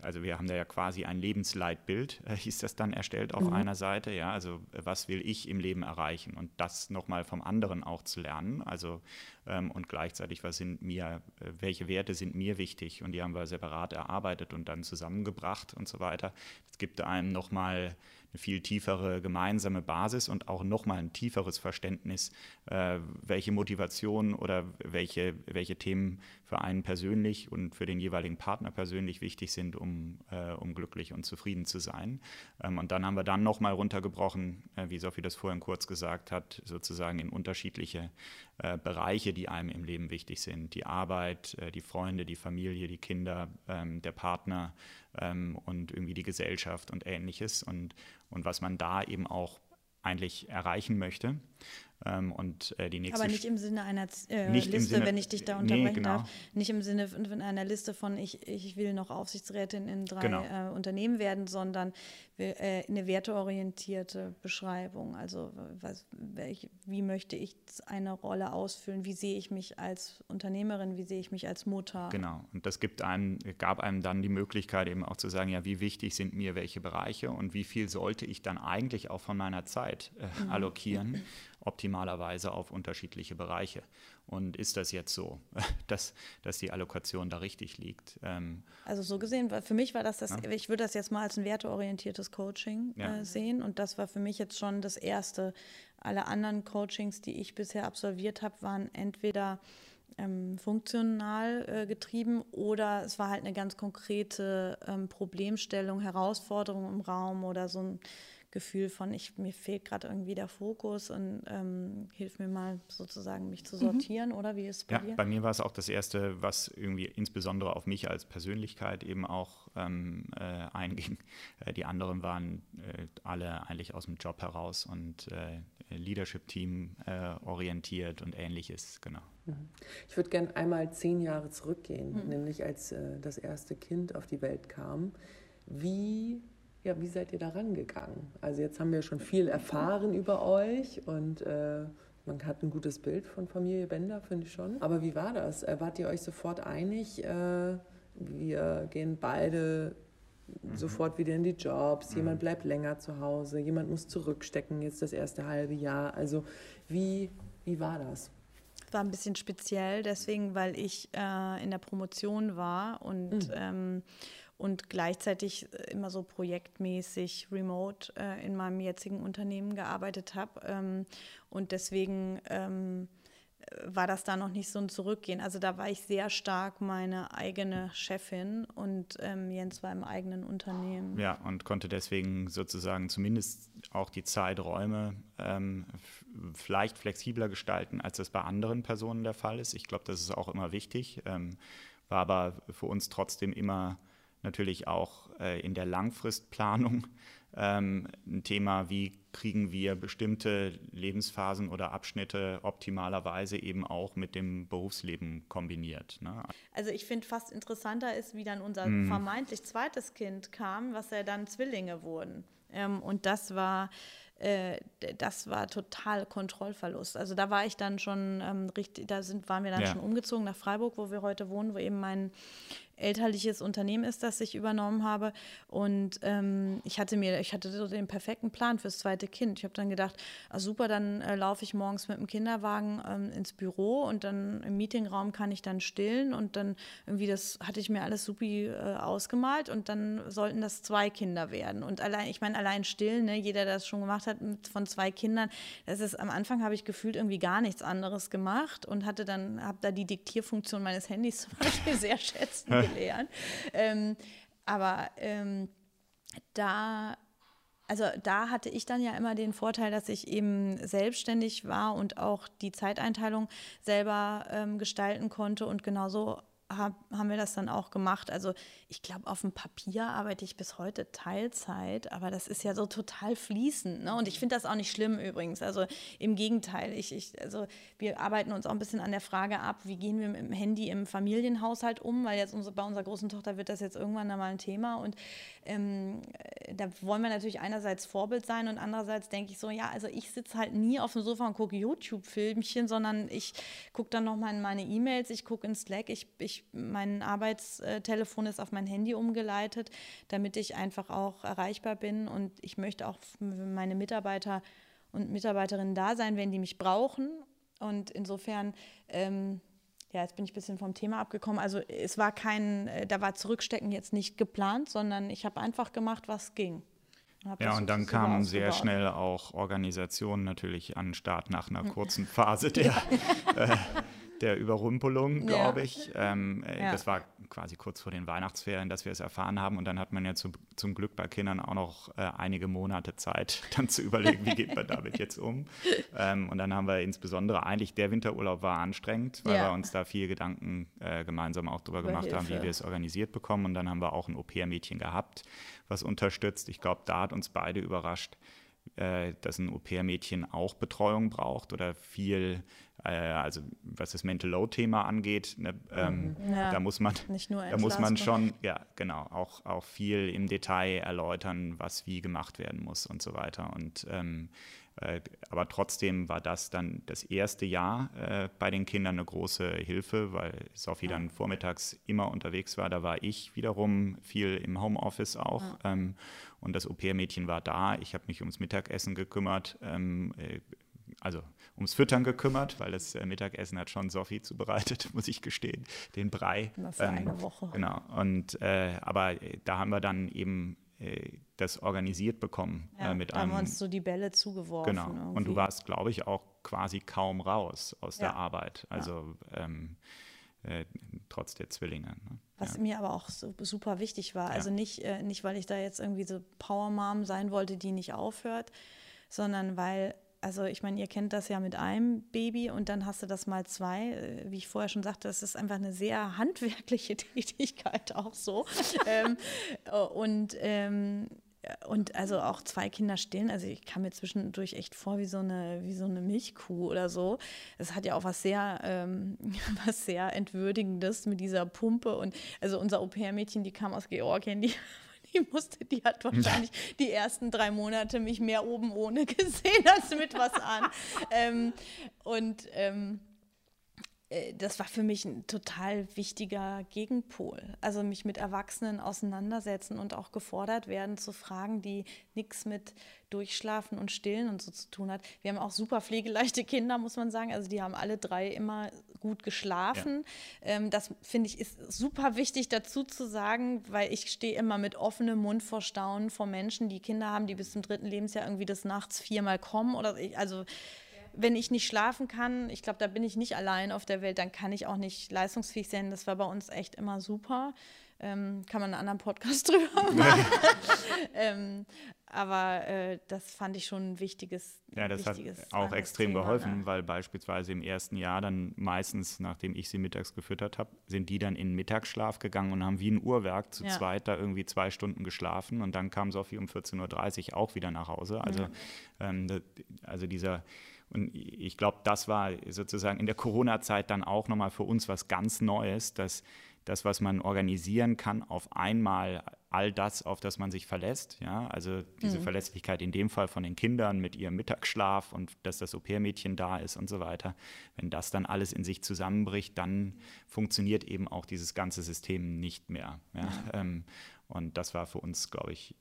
also wir haben da ja quasi ein Lebensleitbild, äh, hieß das dann erstellt auf mhm. einer Seite, ja, also äh, was will ich im Leben erreichen und das nochmal vom anderen auch zu lernen, also ähm, und gleichzeitig, was sind mir, äh, welche Werte sind mir wichtig und die haben wir separat erarbeitet und dann zusammengebracht und so weiter. Das gibt einem nochmal eine viel tiefere gemeinsame Basis und auch nochmal ein tieferes Verständnis, äh, welche Motivation oder welche, welche Themen für einen persönlich und für den jeweiligen Partner persönlich wichtig sind, um, äh, um glücklich und zufrieden zu sein. Ähm, und dann haben wir dann nochmal runtergebrochen, äh, wie Sophie das vorhin kurz gesagt hat, sozusagen in unterschiedliche äh, Bereiche, die einem im Leben wichtig sind. Die Arbeit, äh, die Freunde, die Familie, die Kinder, ähm, der Partner ähm, und irgendwie die Gesellschaft und ähnliches und, und was man da eben auch eigentlich erreichen möchte. Ähm, und äh, die nächste Aber nicht im Sinne einer äh, Liste, Sinne, wenn ich dich da unterbrechen nee, genau. darf. Nicht im Sinne von einer Liste von ich, ich will noch Aufsichtsrätin in drei genau. äh, Unternehmen werden, sondern äh, eine werteorientierte Beschreibung. Also was, welch, wie möchte ich eine Rolle ausfüllen? Wie sehe ich mich als Unternehmerin? Wie sehe ich mich als Mutter? Genau. Und das gibt einem, gab einem dann die Möglichkeit eben auch zu sagen, ja, wie wichtig sind mir welche Bereiche und wie viel sollte ich dann eigentlich auch von meiner Zeit äh, mhm. allokieren? Optimalerweise auf unterschiedliche Bereiche. Und ist das jetzt so, dass, dass die Allokation da richtig liegt? Ähm, also so gesehen, für mich war das, das ja. ich würde das jetzt mal als ein werteorientiertes Coaching ja. äh, sehen. Und das war für mich jetzt schon das erste. Alle anderen Coachings, die ich bisher absolviert habe, waren entweder ähm, funktional äh, getrieben oder es war halt eine ganz konkrete ähm, Problemstellung, Herausforderung im Raum oder so ein Gefühl von, ich, mir fehlt gerade irgendwie der Fokus und ähm, hilf mir mal sozusagen, mich zu sortieren, mhm. oder wie ist es bei ja, dir? Bei mir war es auch das Erste, was irgendwie insbesondere auf mich als Persönlichkeit eben auch ähm, äh, einging. Äh, die anderen waren äh, alle eigentlich aus dem Job heraus und äh, Leadership-Team äh, orientiert und ähnliches, genau. Mhm. Ich würde gerne einmal zehn Jahre zurückgehen, mhm. nämlich als äh, das erste Kind auf die Welt kam. Wie ja, wie seid ihr da rangegangen? Also jetzt haben wir schon viel erfahren über euch und äh, man hat ein gutes Bild von Familie Bender, finde ich schon. Aber wie war das? Äh, wart ihr euch sofort einig? Äh, wir gehen beide mhm. sofort wieder in die Jobs, jemand mhm. bleibt länger zu Hause, jemand muss zurückstecken, jetzt das erste halbe Jahr. Also wie, wie war das? war ein bisschen speziell, deswegen, weil ich äh, in der Promotion war und mhm. ähm, und gleichzeitig äh, immer so projektmäßig remote äh, in meinem jetzigen Unternehmen gearbeitet habe. Ähm, und deswegen ähm, war das da noch nicht so ein Zurückgehen. Also da war ich sehr stark meine eigene Chefin und ähm, Jens war im eigenen Unternehmen. Ja, und konnte deswegen sozusagen zumindest auch die Zeiträume ähm, vielleicht flexibler gestalten, als das bei anderen Personen der Fall ist. Ich glaube, das ist auch immer wichtig, ähm, war aber für uns trotzdem immer natürlich auch äh, in der Langfristplanung ähm, ein Thema, wie kriegen wir bestimmte Lebensphasen oder Abschnitte optimalerweise eben auch mit dem Berufsleben kombiniert. Ne? Also ich finde fast interessanter ist, wie dann unser mm. vermeintlich zweites Kind kam, was ja dann Zwillinge wurden. Ähm, und das war äh, das war total Kontrollverlust. Also da war ich dann schon ähm, richtig, da sind, waren wir dann ja. schon umgezogen nach Freiburg, wo wir heute wohnen, wo eben mein elterliches Unternehmen ist, das ich übernommen habe. Und ähm, ich hatte mir, ich hatte so den perfekten Plan fürs zweite Kind. Ich habe dann gedacht, ah, super, dann äh, laufe ich morgens mit dem Kinderwagen ähm, ins Büro und dann im Meetingraum kann ich dann stillen und dann irgendwie das hatte ich mir alles supi äh, ausgemalt und dann sollten das zwei Kinder werden. Und allein, ich meine, allein stillen, ne, jeder, der das schon gemacht hat, von zwei Kindern, das ist am Anfang habe ich gefühlt irgendwie gar nichts anderes gemacht und hatte dann, habe da die Diktierfunktion meines Handys zum Beispiel sehr schätzen erklären. ähm, aber ähm, da also da hatte ich dann ja immer den Vorteil, dass ich eben selbstständig war und auch die Zeiteinteilung selber ähm, gestalten konnte und genauso hab, haben wir das dann auch gemacht. Also ich glaube, auf dem Papier arbeite ich bis heute Teilzeit, aber das ist ja so total fließend. Ne? Und ich finde das auch nicht schlimm übrigens. Also im Gegenteil, ich, ich, also wir arbeiten uns auch ein bisschen an der Frage ab, wie gehen wir mit dem Handy im Familienhaushalt um, weil jetzt unsere, bei unserer großen Tochter wird das jetzt irgendwann mal ein Thema. Und ähm, da wollen wir natürlich einerseits Vorbild sein und andererseits denke ich so, ja, also ich sitze halt nie auf dem Sofa und gucke YouTube-Filmchen, sondern ich gucke dann nochmal in meine E-Mails, ich gucke in Slack, ich, ich, mein Arbeitstelefon ist auf mein Handy umgeleitet, damit ich einfach auch erreichbar bin und ich möchte auch für meine Mitarbeiter und Mitarbeiterinnen da sein, wenn die mich brauchen. Und insofern ähm, ja, jetzt bin ich ein bisschen vom Thema abgekommen. Also es war kein, äh, da war Zurückstecken jetzt nicht geplant, sondern ich habe einfach gemacht, was ging. Ja, und dann kamen sehr schnell auch Organisationen natürlich an den Start nach einer kurzen Phase der, äh, der Überrumpelung, glaube ja. ich. Ähm, äh, ja. Das war quasi kurz vor den Weihnachtsferien, dass wir es erfahren haben. Und dann hat man ja zu, zum Glück bei Kindern auch noch äh, einige Monate Zeit, dann zu überlegen, wie geht man damit jetzt um. Ähm, und dann haben wir insbesondere eigentlich, der Winterurlaub war anstrengend, weil ja. wir uns da viel Gedanken äh, gemeinsam auch darüber gemacht Hilfe. haben, wie wir es organisiert bekommen. Und dann haben wir auch ein Au-pair-Mädchen gehabt, was unterstützt. Ich glaube, da hat uns beide überrascht, äh, dass ein Au-pair-Mädchen auch Betreuung braucht oder viel, äh, also was das Mental Load-Thema angeht, ne, ähm, mhm. ja, da muss man, da muss man schon, ja genau, auch, auch viel im Detail erläutern, was wie gemacht werden muss und so weiter. Und ähm, äh, aber trotzdem war das dann das erste Jahr äh, bei den Kindern eine große Hilfe, weil Sophie ja. dann vormittags immer unterwegs war. Da war ich wiederum viel im Homeoffice auch. Ja. Ähm, und das Au-pair-Mädchen war da. Ich habe mich ums Mittagessen gekümmert. Ähm, äh, also ums Füttern gekümmert, weil das äh, Mittagessen hat schon Sophie zubereitet, muss ich gestehen, den Brei. Immer für ähm, eine Woche. Genau. Und äh, aber da haben wir dann eben äh, das organisiert bekommen. Ja, äh, mit da haben wir uns so die Bälle zugeworfen. Genau. Irgendwie. Und du warst, glaube ich, auch quasi kaum raus aus ja. der Arbeit. Also ja. ähm, äh, trotz der Zwillinge. Ne? Was mir aber auch so super wichtig war. Also nicht, äh, nicht, weil ich da jetzt irgendwie so Power-Mom sein wollte, die nicht aufhört, sondern weil also ich meine, ihr kennt das ja mit einem Baby und dann hast du das mal zwei. Äh, wie ich vorher schon sagte, das ist einfach eine sehr handwerkliche Tätigkeit auch so. ähm, und ähm, und also auch zwei Kinder stillen. Also ich kam mir zwischendurch echt vor wie so eine, wie so eine Milchkuh oder so. Es hat ja auch was sehr, ähm, was sehr Entwürdigendes mit dieser Pumpe. Und also unser Au-pair-Mädchen, die kam aus Georgien, die die musste, die hat wahrscheinlich die ersten drei Monate mich mehr oben ohne gesehen als mit was an. ähm, und ähm, äh, das war für mich ein total wichtiger Gegenpol. Also mich mit Erwachsenen auseinandersetzen und auch gefordert werden zu Fragen, die nichts mit Durchschlafen und Stillen und so zu tun hat. Wir haben auch super pflegeleichte Kinder, muss man sagen. Also die haben alle drei immer gut geschlafen. Ja. Ähm, das finde ich ist super wichtig dazu zu sagen, weil ich stehe immer mit offenem Mund vor Staunen vor Menschen, die Kinder haben, die bis zum dritten Lebensjahr irgendwie des Nachts viermal kommen oder ich, also wenn ich nicht schlafen kann, ich glaube, da bin ich nicht allein auf der Welt, dann kann ich auch nicht leistungsfähig sein. Das war bei uns echt immer super. Ähm, kann man einen anderen Podcast drüber machen. ähm, aber äh, das fand ich schon ein wichtiges. Ja, das wichtiges hat auch extrem Thema, geholfen, ne? weil beispielsweise im ersten Jahr dann meistens, nachdem ich sie mittags gefüttert habe, sind die dann in Mittagsschlaf gegangen und haben wie ein Uhrwerk zu ja. zweit da irgendwie zwei Stunden geschlafen und dann kam Sophie um 14.30 Uhr auch wieder nach Hause. Also, mhm. ähm, also dieser und ich glaube, das war sozusagen in der Corona-Zeit dann auch nochmal für uns was ganz Neues, dass das, was man organisieren kann, auf einmal all das, auf das man sich verlässt. Ja? Also diese mhm. Verlässlichkeit in dem Fall von den Kindern mit ihrem Mittagsschlaf und dass das Au-pair-Mädchen da ist und so weiter. Wenn das dann alles in sich zusammenbricht, dann funktioniert eben auch dieses ganze System nicht mehr. Ja? Mhm. Und das war für uns, glaube ich,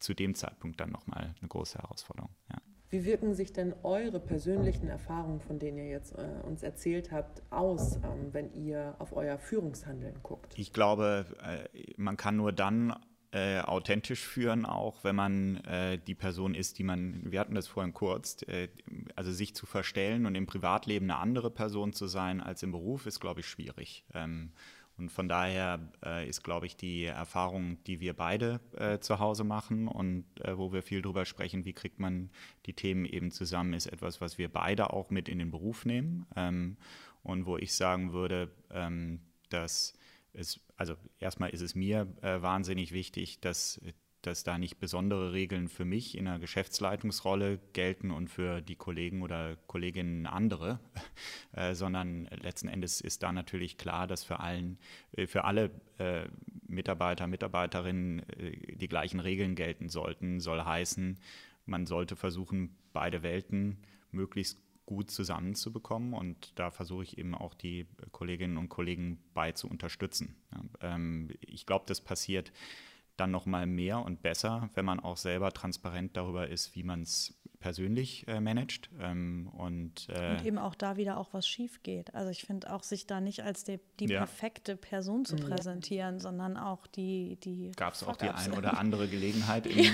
zu dem Zeitpunkt dann nochmal eine große Herausforderung. Ja. Wie wirken sich denn eure persönlichen Erfahrungen, von denen ihr jetzt äh, uns erzählt habt, aus, ähm, wenn ihr auf euer Führungshandeln guckt? Ich glaube, äh, man kann nur dann äh, authentisch führen, auch wenn man äh, die Person ist, die man, wir hatten das vorhin kurz, äh, also sich zu verstellen und im Privatleben eine andere Person zu sein als im Beruf, ist, glaube ich, schwierig. Ähm, und von daher äh, ist, glaube ich, die Erfahrung, die wir beide äh, zu Hause machen und äh, wo wir viel drüber sprechen, wie kriegt man die Themen eben zusammen, ist etwas, was wir beide auch mit in den Beruf nehmen. Ähm, und wo ich sagen würde, ähm, dass es, also erstmal ist es mir äh, wahnsinnig wichtig, dass dass da nicht besondere Regeln für mich in einer Geschäftsleitungsrolle gelten und für die Kollegen oder Kolleginnen andere, äh, sondern letzten Endes ist da natürlich klar, dass für, allen, äh, für alle äh, Mitarbeiter, Mitarbeiterinnen äh, die gleichen Regeln gelten sollten. Soll heißen, man sollte versuchen, beide Welten möglichst gut zusammenzubekommen und da versuche ich eben auch die Kolleginnen und Kollegen bei zu unterstützen. Ähm, ich glaube, das passiert dann noch mal mehr und besser, wenn man auch selber transparent darüber ist, wie man es persönlich äh, managt. Ähm, und, äh, und, eben auch da wieder auch was schief geht. Also ich finde auch, sich da nicht als die, die ja. perfekte Person zu mhm. präsentieren, sondern auch die, die Gab es auch die ein oder andere Gelegenheit im, äh,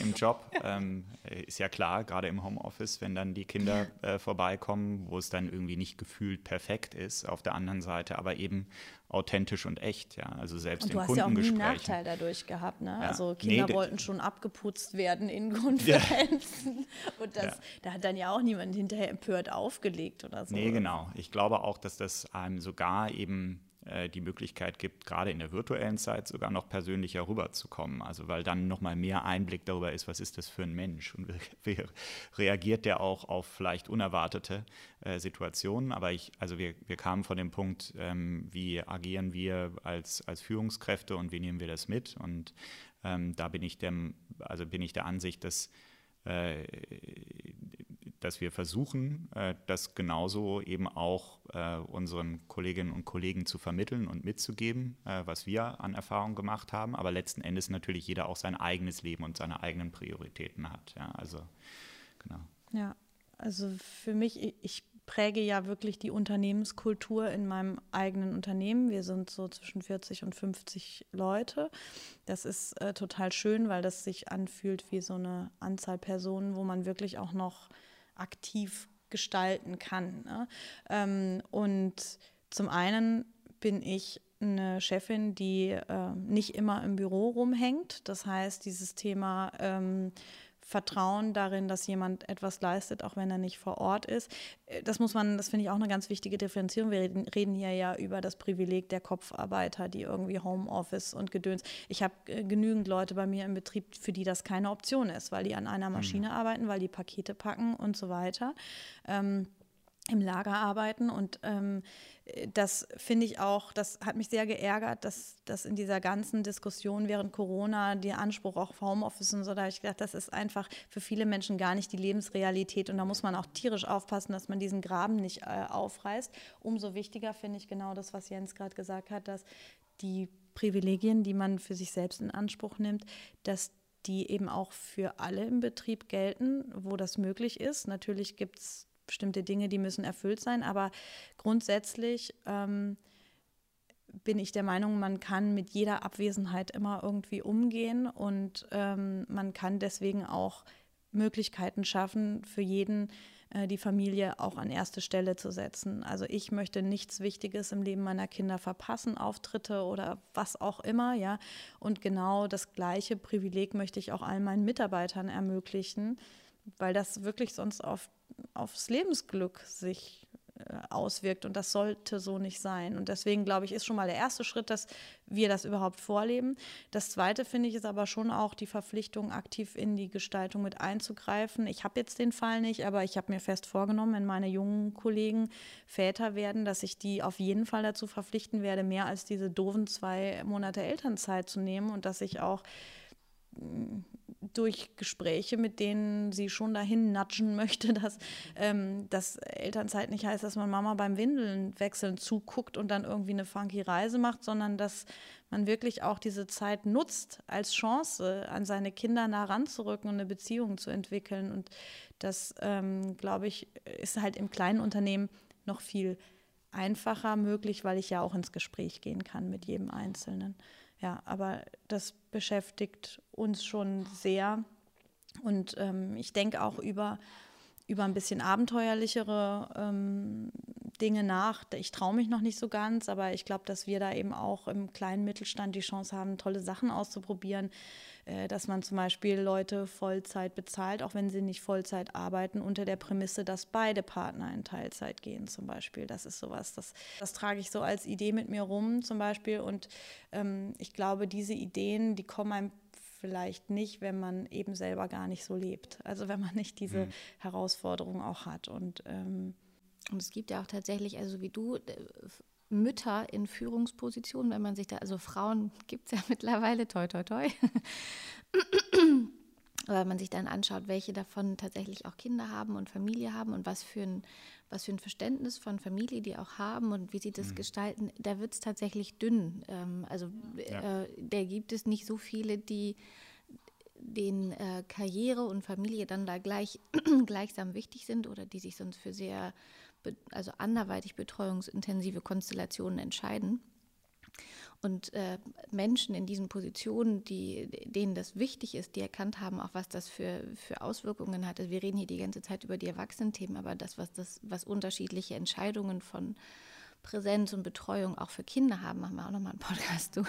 im Job. Ähm, ist ja klar, gerade im Homeoffice, wenn dann die Kinder äh, vorbeikommen, wo es dann irgendwie nicht gefühlt perfekt ist, auf der anderen Seite aber eben authentisch und echt, ja. Also selbst und in Kundengesprächen. Du hast ja auch einen Nachteil dadurch gehabt, ne? Ja. Also Kinder nee, wollten schon abgeputzt werden in Konferenzen. Ja. Und das, ja. da hat dann ja auch niemand hinterher empört aufgelegt oder so. Nee, genau. Ich glaube auch, dass das einem sogar eben die Möglichkeit gibt, gerade in der virtuellen Zeit sogar noch persönlicher rüberzukommen. Also weil dann nochmal mehr Einblick darüber ist, was ist das für ein Mensch und wie, reagiert der auch auf vielleicht unerwartete äh, Situationen. Aber ich, also wir, wir kamen von dem Punkt, ähm, wie agieren wir als, als Führungskräfte und wie nehmen wir das mit? Und ähm, da bin ich dem, also bin ich der Ansicht, dass äh, dass wir versuchen, äh, das genauso eben auch äh, unseren Kolleginnen und Kollegen zu vermitteln und mitzugeben, äh, was wir an Erfahrungen gemacht haben, aber letzten Endes natürlich jeder auch sein eigenes Leben und seine eigenen Prioritäten hat. Ja, also genau. Ja, also für mich, ich präge ja wirklich die Unternehmenskultur in meinem eigenen Unternehmen. Wir sind so zwischen 40 und 50 Leute. Das ist äh, total schön, weil das sich anfühlt wie so eine Anzahl Personen, wo man wirklich auch noch aktiv gestalten kann. Ne? Ähm, und zum einen bin ich eine Chefin, die äh, nicht immer im Büro rumhängt. Das heißt, dieses Thema ähm, Vertrauen darin, dass jemand etwas leistet, auch wenn er nicht vor Ort ist. Äh, das muss man, das finde ich auch eine ganz wichtige Differenzierung. Wir reden, reden, hier ja über das Privileg der Kopfarbeiter, die irgendwie Homeoffice und Gedöns. Ich habe äh, genügend Leute bei mir im Betrieb, für die das keine Option ist, weil die an einer Maschine mhm. arbeiten, weil die Pakete packen und so weiter. Ähm, im Lager arbeiten. Und ähm, das finde ich auch, das hat mich sehr geärgert, dass, dass in dieser ganzen Diskussion während Corona der Anspruch auf Homeoffice und so, da habe ich gedacht, das ist einfach für viele Menschen gar nicht die Lebensrealität. Und da muss man auch tierisch aufpassen, dass man diesen Graben nicht äh, aufreißt. Umso wichtiger finde ich genau das, was Jens gerade gesagt hat, dass die Privilegien, die man für sich selbst in Anspruch nimmt, dass die eben auch für alle im Betrieb gelten, wo das möglich ist. Natürlich gibt es bestimmte Dinge, die müssen erfüllt sein. Aber grundsätzlich ähm, bin ich der Meinung, man kann mit jeder Abwesenheit immer irgendwie umgehen und ähm, man kann deswegen auch Möglichkeiten schaffen, für jeden äh, die Familie auch an erste Stelle zu setzen. Also ich möchte nichts Wichtiges im Leben meiner Kinder verpassen, Auftritte oder was auch immer, ja. Und genau das gleiche Privileg möchte ich auch allen meinen Mitarbeitern ermöglichen, weil das wirklich sonst auf, aufs Lebensglück sich äh, auswirkt und das sollte so nicht sein. Und deswegen glaube ich, ist schon mal der erste Schritt, dass wir das überhaupt vorleben. Das zweite finde ich ist aber schon auch die Verpflichtung, aktiv in die Gestaltung mit einzugreifen. Ich habe jetzt den Fall nicht, aber ich habe mir fest vorgenommen, wenn meine jungen Kollegen Väter werden, dass ich die auf jeden Fall dazu verpflichten werde, mehr als diese doofen zwei Monate Elternzeit zu nehmen und dass ich auch durch Gespräche, mit denen sie schon dahin natschen möchte, dass, ähm, dass Elternzeit nicht heißt, dass man Mama beim Windeln wechseln zuguckt und dann irgendwie eine funky Reise macht, sondern dass man wirklich auch diese Zeit nutzt als Chance, an seine Kinder nah ranzurücken und eine Beziehung zu entwickeln. Und das, ähm, glaube ich, ist halt im kleinen Unternehmen noch viel einfacher möglich, weil ich ja auch ins Gespräch gehen kann mit jedem Einzelnen. Ja, aber das beschäftigt uns schon sehr. Und ähm, ich denke auch über, über ein bisschen abenteuerlichere ähm, Dinge nach. Ich traue mich noch nicht so ganz, aber ich glaube, dass wir da eben auch im kleinen Mittelstand die Chance haben, tolle Sachen auszuprobieren. Äh, dass man zum Beispiel Leute Vollzeit bezahlt, auch wenn sie nicht Vollzeit arbeiten, unter der Prämisse, dass beide Partner in Teilzeit gehen zum Beispiel. Das ist sowas, das, das trage ich so als Idee mit mir rum zum Beispiel. Und ähm, ich glaube, diese Ideen, die kommen einem vielleicht nicht, wenn man eben selber gar nicht so lebt. Also wenn man nicht diese mhm. Herausforderung auch hat. Und, ähm, und es gibt ja auch tatsächlich, also wie du, Mütter in Führungspositionen, wenn man sich da, also Frauen gibt es ja mittlerweile, toi, toi, toi. Aber wenn man sich dann anschaut, welche davon tatsächlich auch Kinder haben und Familie haben und was für ein, was für ein Verständnis von Familie die auch haben und wie sie das mhm. gestalten, da wird es tatsächlich dünn. Ähm, also ja. äh, da gibt es nicht so viele, die den äh, Karriere und Familie dann da gleich, gleichsam wichtig sind oder die sich sonst für sehr also anderweitig betreuungsintensive Konstellationen entscheiden. Und äh, Menschen in diesen Positionen, die, denen das wichtig ist, die erkannt haben, auch was das für, für Auswirkungen hat. Also wir reden hier die ganze Zeit über die Erwachsenenthemen, aber das, was das, was unterschiedliche Entscheidungen von Präsenz und Betreuung auch für Kinder haben, machen wir auch nochmal einen Podcast zu.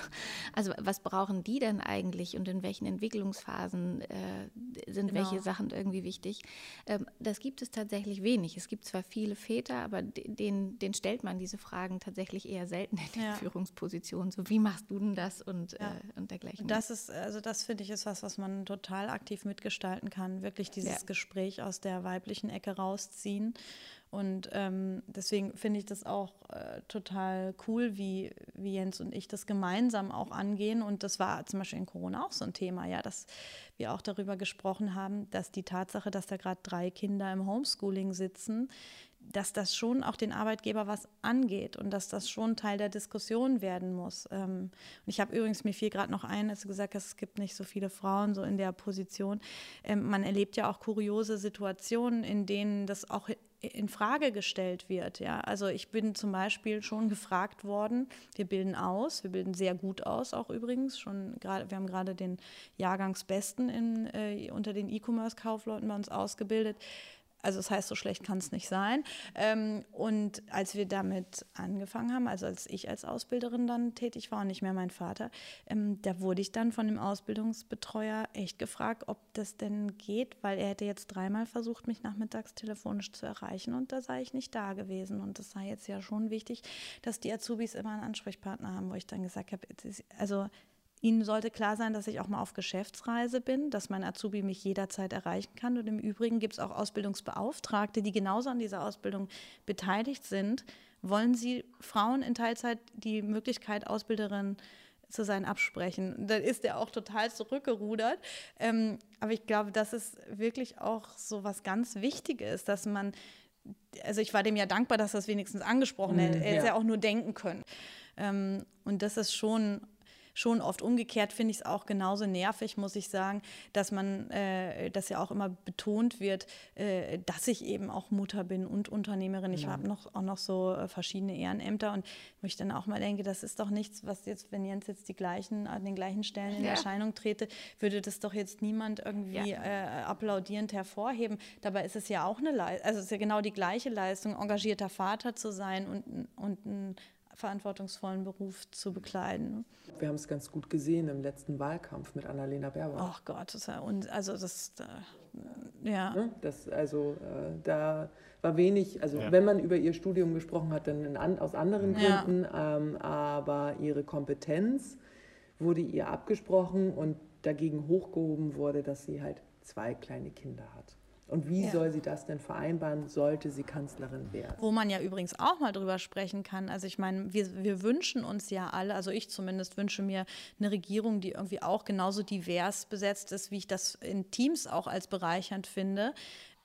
Also was brauchen die denn eigentlich und in welchen Entwicklungsphasen äh, sind genau. welche Sachen irgendwie wichtig? Ähm, das gibt es tatsächlich wenig. Es gibt zwar viele Väter, aber denen, denen stellt man diese Fragen tatsächlich eher selten in den ja. Führungspositionen. So, wie machst du denn das und, ja. äh, und dergleichen. Das ist, also das finde ich ist was, was man total aktiv mitgestalten kann. Wirklich dieses ja. Gespräch aus der weiblichen Ecke rausziehen und ähm, deswegen finde ich das auch äh, total cool, wie, wie Jens und ich das gemeinsam auch angehen. Und das war zum Beispiel in Corona auch so ein Thema, ja, dass wir auch darüber gesprochen haben, dass die Tatsache, dass da gerade drei Kinder im Homeschooling sitzen, dass das schon auch den Arbeitgeber was angeht und dass das schon Teil der Diskussion werden muss. Ähm, und ich habe übrigens, mir fiel gerade noch ein, als du gesagt hast, es gibt nicht so viele Frauen so in der Position. Ähm, man erlebt ja auch kuriose Situationen, in denen das auch in Frage gestellt wird. Ja, also ich bin zum Beispiel schon gefragt worden. Wir bilden aus, wir bilden sehr gut aus, auch übrigens schon gerade. Wir haben gerade den Jahrgangsbesten in, äh, unter den E-Commerce-Kaufleuten bei uns ausgebildet. Also das heißt, so schlecht kann es nicht sein. Ähm, und als wir damit angefangen haben, also als ich als Ausbilderin dann tätig war und nicht mehr mein Vater, ähm, da wurde ich dann von dem Ausbildungsbetreuer echt gefragt, ob das denn geht, weil er hätte jetzt dreimal versucht, mich nachmittags telefonisch zu erreichen und da sei ich nicht da gewesen. Und das sei jetzt ja schon wichtig, dass die Azubis immer einen Ansprechpartner haben, wo ich dann gesagt habe, also Ihnen sollte klar sein, dass ich auch mal auf Geschäftsreise bin, dass mein Azubi mich jederzeit erreichen kann. Und im Übrigen gibt es auch Ausbildungsbeauftragte, die genauso an dieser Ausbildung beteiligt sind. Wollen Sie Frauen in Teilzeit die Möglichkeit, Ausbilderin zu sein, absprechen? Dann ist er auch total zurückgerudert. Ähm, aber ich glaube, das ist wirklich auch so was ganz Wichtiges, dass man, also ich war dem ja dankbar, dass er es wenigstens angesprochen hat. Mhm, er hätte ja auch nur denken können. Ähm, und das ist schon schon oft. Umgekehrt finde ich es auch genauso nervig, muss ich sagen, dass man, äh, dass ja auch immer betont wird, äh, dass ich eben auch Mutter bin und Unternehmerin. Ich ja. habe noch, auch noch so äh, verschiedene Ehrenämter und wo ich dann auch mal denke, das ist doch nichts, was jetzt, wenn Jens jetzt die gleichen, an den gleichen Stellen in ja. Erscheinung trete, würde das doch jetzt niemand irgendwie ja. äh, applaudierend hervorheben. Dabei ist es ja auch eine Leistung, also es ist ja genau die gleiche Leistung, engagierter Vater zu sein und, und ein verantwortungsvollen Beruf zu bekleiden. Wir haben es ganz gut gesehen im letzten Wahlkampf mit Annalena Baerbock. Ach Gott, das ja, und also das, äh, ja. Ne? Das, also äh, da war wenig, also ja. wenn man über ihr Studium gesprochen hat, dann an, aus anderen Gründen, ja. ähm, aber ihre Kompetenz wurde ihr abgesprochen und dagegen hochgehoben wurde, dass sie halt zwei kleine Kinder hat. Und wie ja. soll sie das denn vereinbaren, sollte sie Kanzlerin werden? Wo man ja übrigens auch mal drüber sprechen kann. Also ich meine, wir, wir wünschen uns ja alle, also ich zumindest wünsche mir eine Regierung, die irgendwie auch genauso divers besetzt ist, wie ich das in Teams auch als bereichernd finde.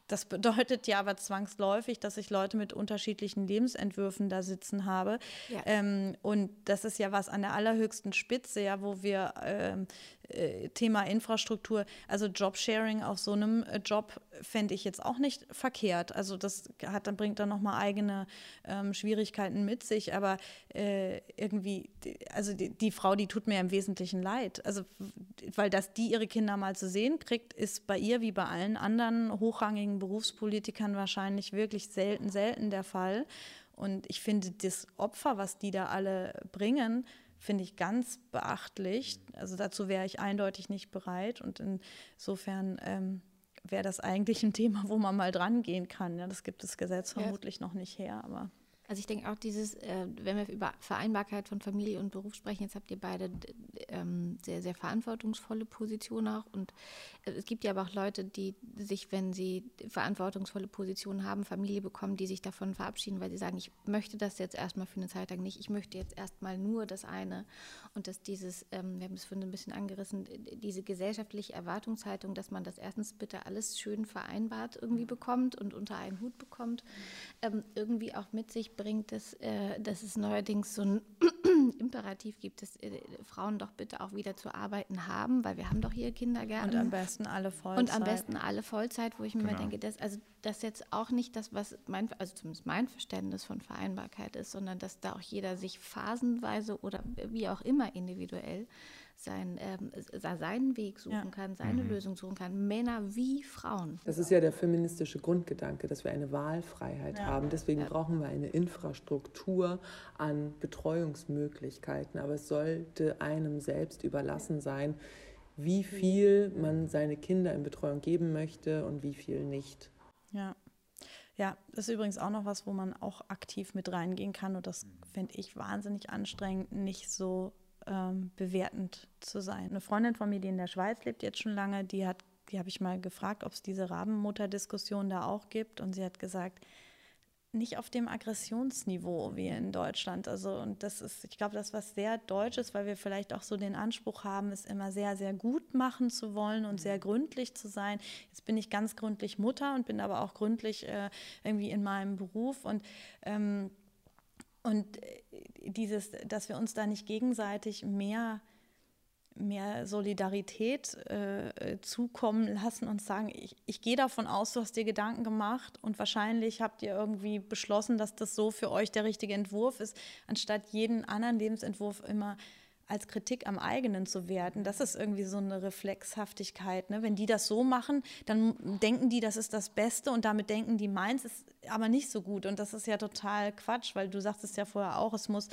Das bedeutet ja aber zwangsläufig, dass ich Leute mit unterschiedlichen Lebensentwürfen da sitzen habe. Ja. Ähm, und das ist ja was an der allerhöchsten Spitze, ja, wo wir ähm, äh, Thema Infrastruktur, also Jobsharing auf so einem äh, Job fände ich jetzt auch nicht verkehrt. Also das hat dann bringt dann nochmal eigene ähm, Schwierigkeiten mit sich, aber äh, irgendwie, also die, die, Frau, die tut mir im Wesentlichen leid. Also weil dass die ihre Kinder mal zu sehen kriegt, ist bei ihr wie bei allen anderen hochrangigen Berufspolitikern wahrscheinlich wirklich selten, selten der Fall. Und ich finde das Opfer, was die da alle bringen, finde ich ganz beachtlich. Also dazu wäre ich eindeutig nicht bereit. Und insofern ähm, wäre das eigentlich ein Thema, wo man mal dran gehen kann. Ja, das gibt das Gesetz vermutlich ja. noch nicht her, aber. Also ich denke auch dieses, äh, wenn wir über Vereinbarkeit von Familie und Beruf sprechen, jetzt habt ihr beide ähm, sehr, sehr verantwortungsvolle Positionen auch. Und äh, es gibt ja aber auch Leute, die sich, wenn sie verantwortungsvolle Positionen haben, Familie bekommen, die sich davon verabschieden, weil sie sagen, ich möchte das jetzt erstmal für eine Zeit lang nicht, ich möchte jetzt erstmal nur das eine. Und dass dieses, ähm, wir haben es vorhin ein bisschen angerissen, diese gesellschaftliche Erwartungshaltung, dass man das erstens bitte alles schön vereinbart irgendwie bekommt und unter einen Hut bekommt, ähm, irgendwie auch mit sich bringt, dass, äh, dass es neuerdings so ein Imperativ gibt es äh, Frauen doch bitte auch wieder zu arbeiten haben, weil wir haben doch hier Kindergärten. Und am besten alle Vollzeit. Und am besten alle Vollzeit, wo ich mir genau. denke, das, also das jetzt auch nicht das, was mein, also zumindest mein Verständnis von Vereinbarkeit ist, sondern dass da auch jeder sich phasenweise oder wie auch immer individuell sein, ähm, seinen Weg suchen ja. kann, seine mhm. Lösung suchen kann, Männer wie Frauen. Das ist ja der feministische Grundgedanke, dass wir eine Wahlfreiheit ja. haben. Deswegen ja. brauchen wir eine Infrastruktur an Betreuungsmöglichkeiten. Aber es sollte einem selbst überlassen sein, wie viel man seine Kinder in Betreuung geben möchte und wie viel nicht. Ja. Ja, das ist übrigens auch noch was, wo man auch aktiv mit reingehen kann. Und das finde ich wahnsinnig anstrengend, nicht so ähm, bewertend zu sein. Eine Freundin von mir, die in der Schweiz lebt jetzt schon lange, die hat, die habe ich mal gefragt, ob es diese Rabenmutter-Diskussion da auch gibt. Und sie hat gesagt, nicht auf dem Aggressionsniveau wie in Deutschland. Also, und das ist, ich glaube, das was sehr deutsch ist, weil wir vielleicht auch so den Anspruch haben, es immer sehr, sehr gut machen zu wollen und sehr gründlich zu sein. Jetzt bin ich ganz gründlich Mutter und bin aber auch gründlich äh, irgendwie in meinem Beruf und ähm, und äh, dieses, dass wir uns da nicht gegenseitig mehr, mehr Solidarität äh, zukommen lassen und sagen, ich, ich gehe davon aus, du hast dir Gedanken gemacht und wahrscheinlich habt ihr irgendwie beschlossen, dass das so für euch der richtige Entwurf ist, anstatt jeden anderen Lebensentwurf immer als Kritik am eigenen zu werten. Das ist irgendwie so eine Reflexhaftigkeit. Ne? Wenn die das so machen, dann denken die, das ist das Beste und damit denken die, meins ist aber nicht so gut. Und das ist ja total Quatsch, weil du sagtest ja vorher auch, es muss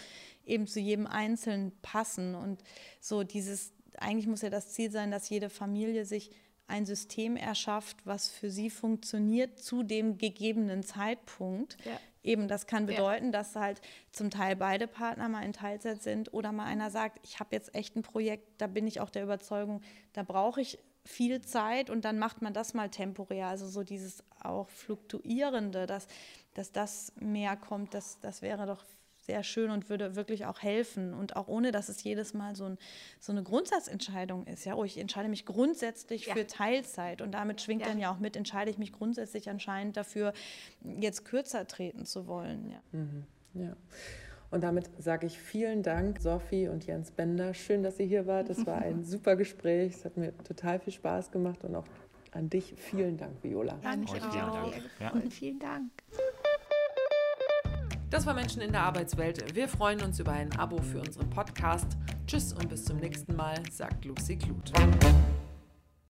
eben zu jedem Einzelnen passen. Und so dieses, eigentlich muss ja das Ziel sein, dass jede Familie sich ein System erschafft, was für sie funktioniert zu dem gegebenen Zeitpunkt. Ja. Eben, das kann bedeuten, ja. dass halt zum Teil beide Partner mal in Teilzeit sind oder mal einer sagt, ich habe jetzt echt ein Projekt, da bin ich auch der Überzeugung, da brauche ich viel Zeit und dann macht man das mal temporär. Also so dieses auch Fluktuierende, dass, dass das mehr kommt, das, das wäre doch sehr schön und würde wirklich auch helfen. Und auch ohne, dass es jedes Mal so, ein, so eine Grundsatzentscheidung ist. Ja, oh, ich entscheide mich grundsätzlich ja. für Teilzeit. Und damit schwingt ja. dann ja auch mit, entscheide ich mich grundsätzlich anscheinend dafür, jetzt kürzer treten zu wollen. Ja. Mhm. ja. Und damit sage ich vielen Dank, Sophie und Jens Bender. Schön, dass ihr hier wart. Es war ein super Gespräch. Es hat mir total viel Spaß gemacht und auch an dich vielen Dank, Viola. Danke auch. Vielen Dank. Ja. Vielen Dank. Das war Menschen in der Arbeitswelt. Wir freuen uns über ein Abo für unseren Podcast. Tschüss und bis zum nächsten Mal, sagt Lucy Kluth.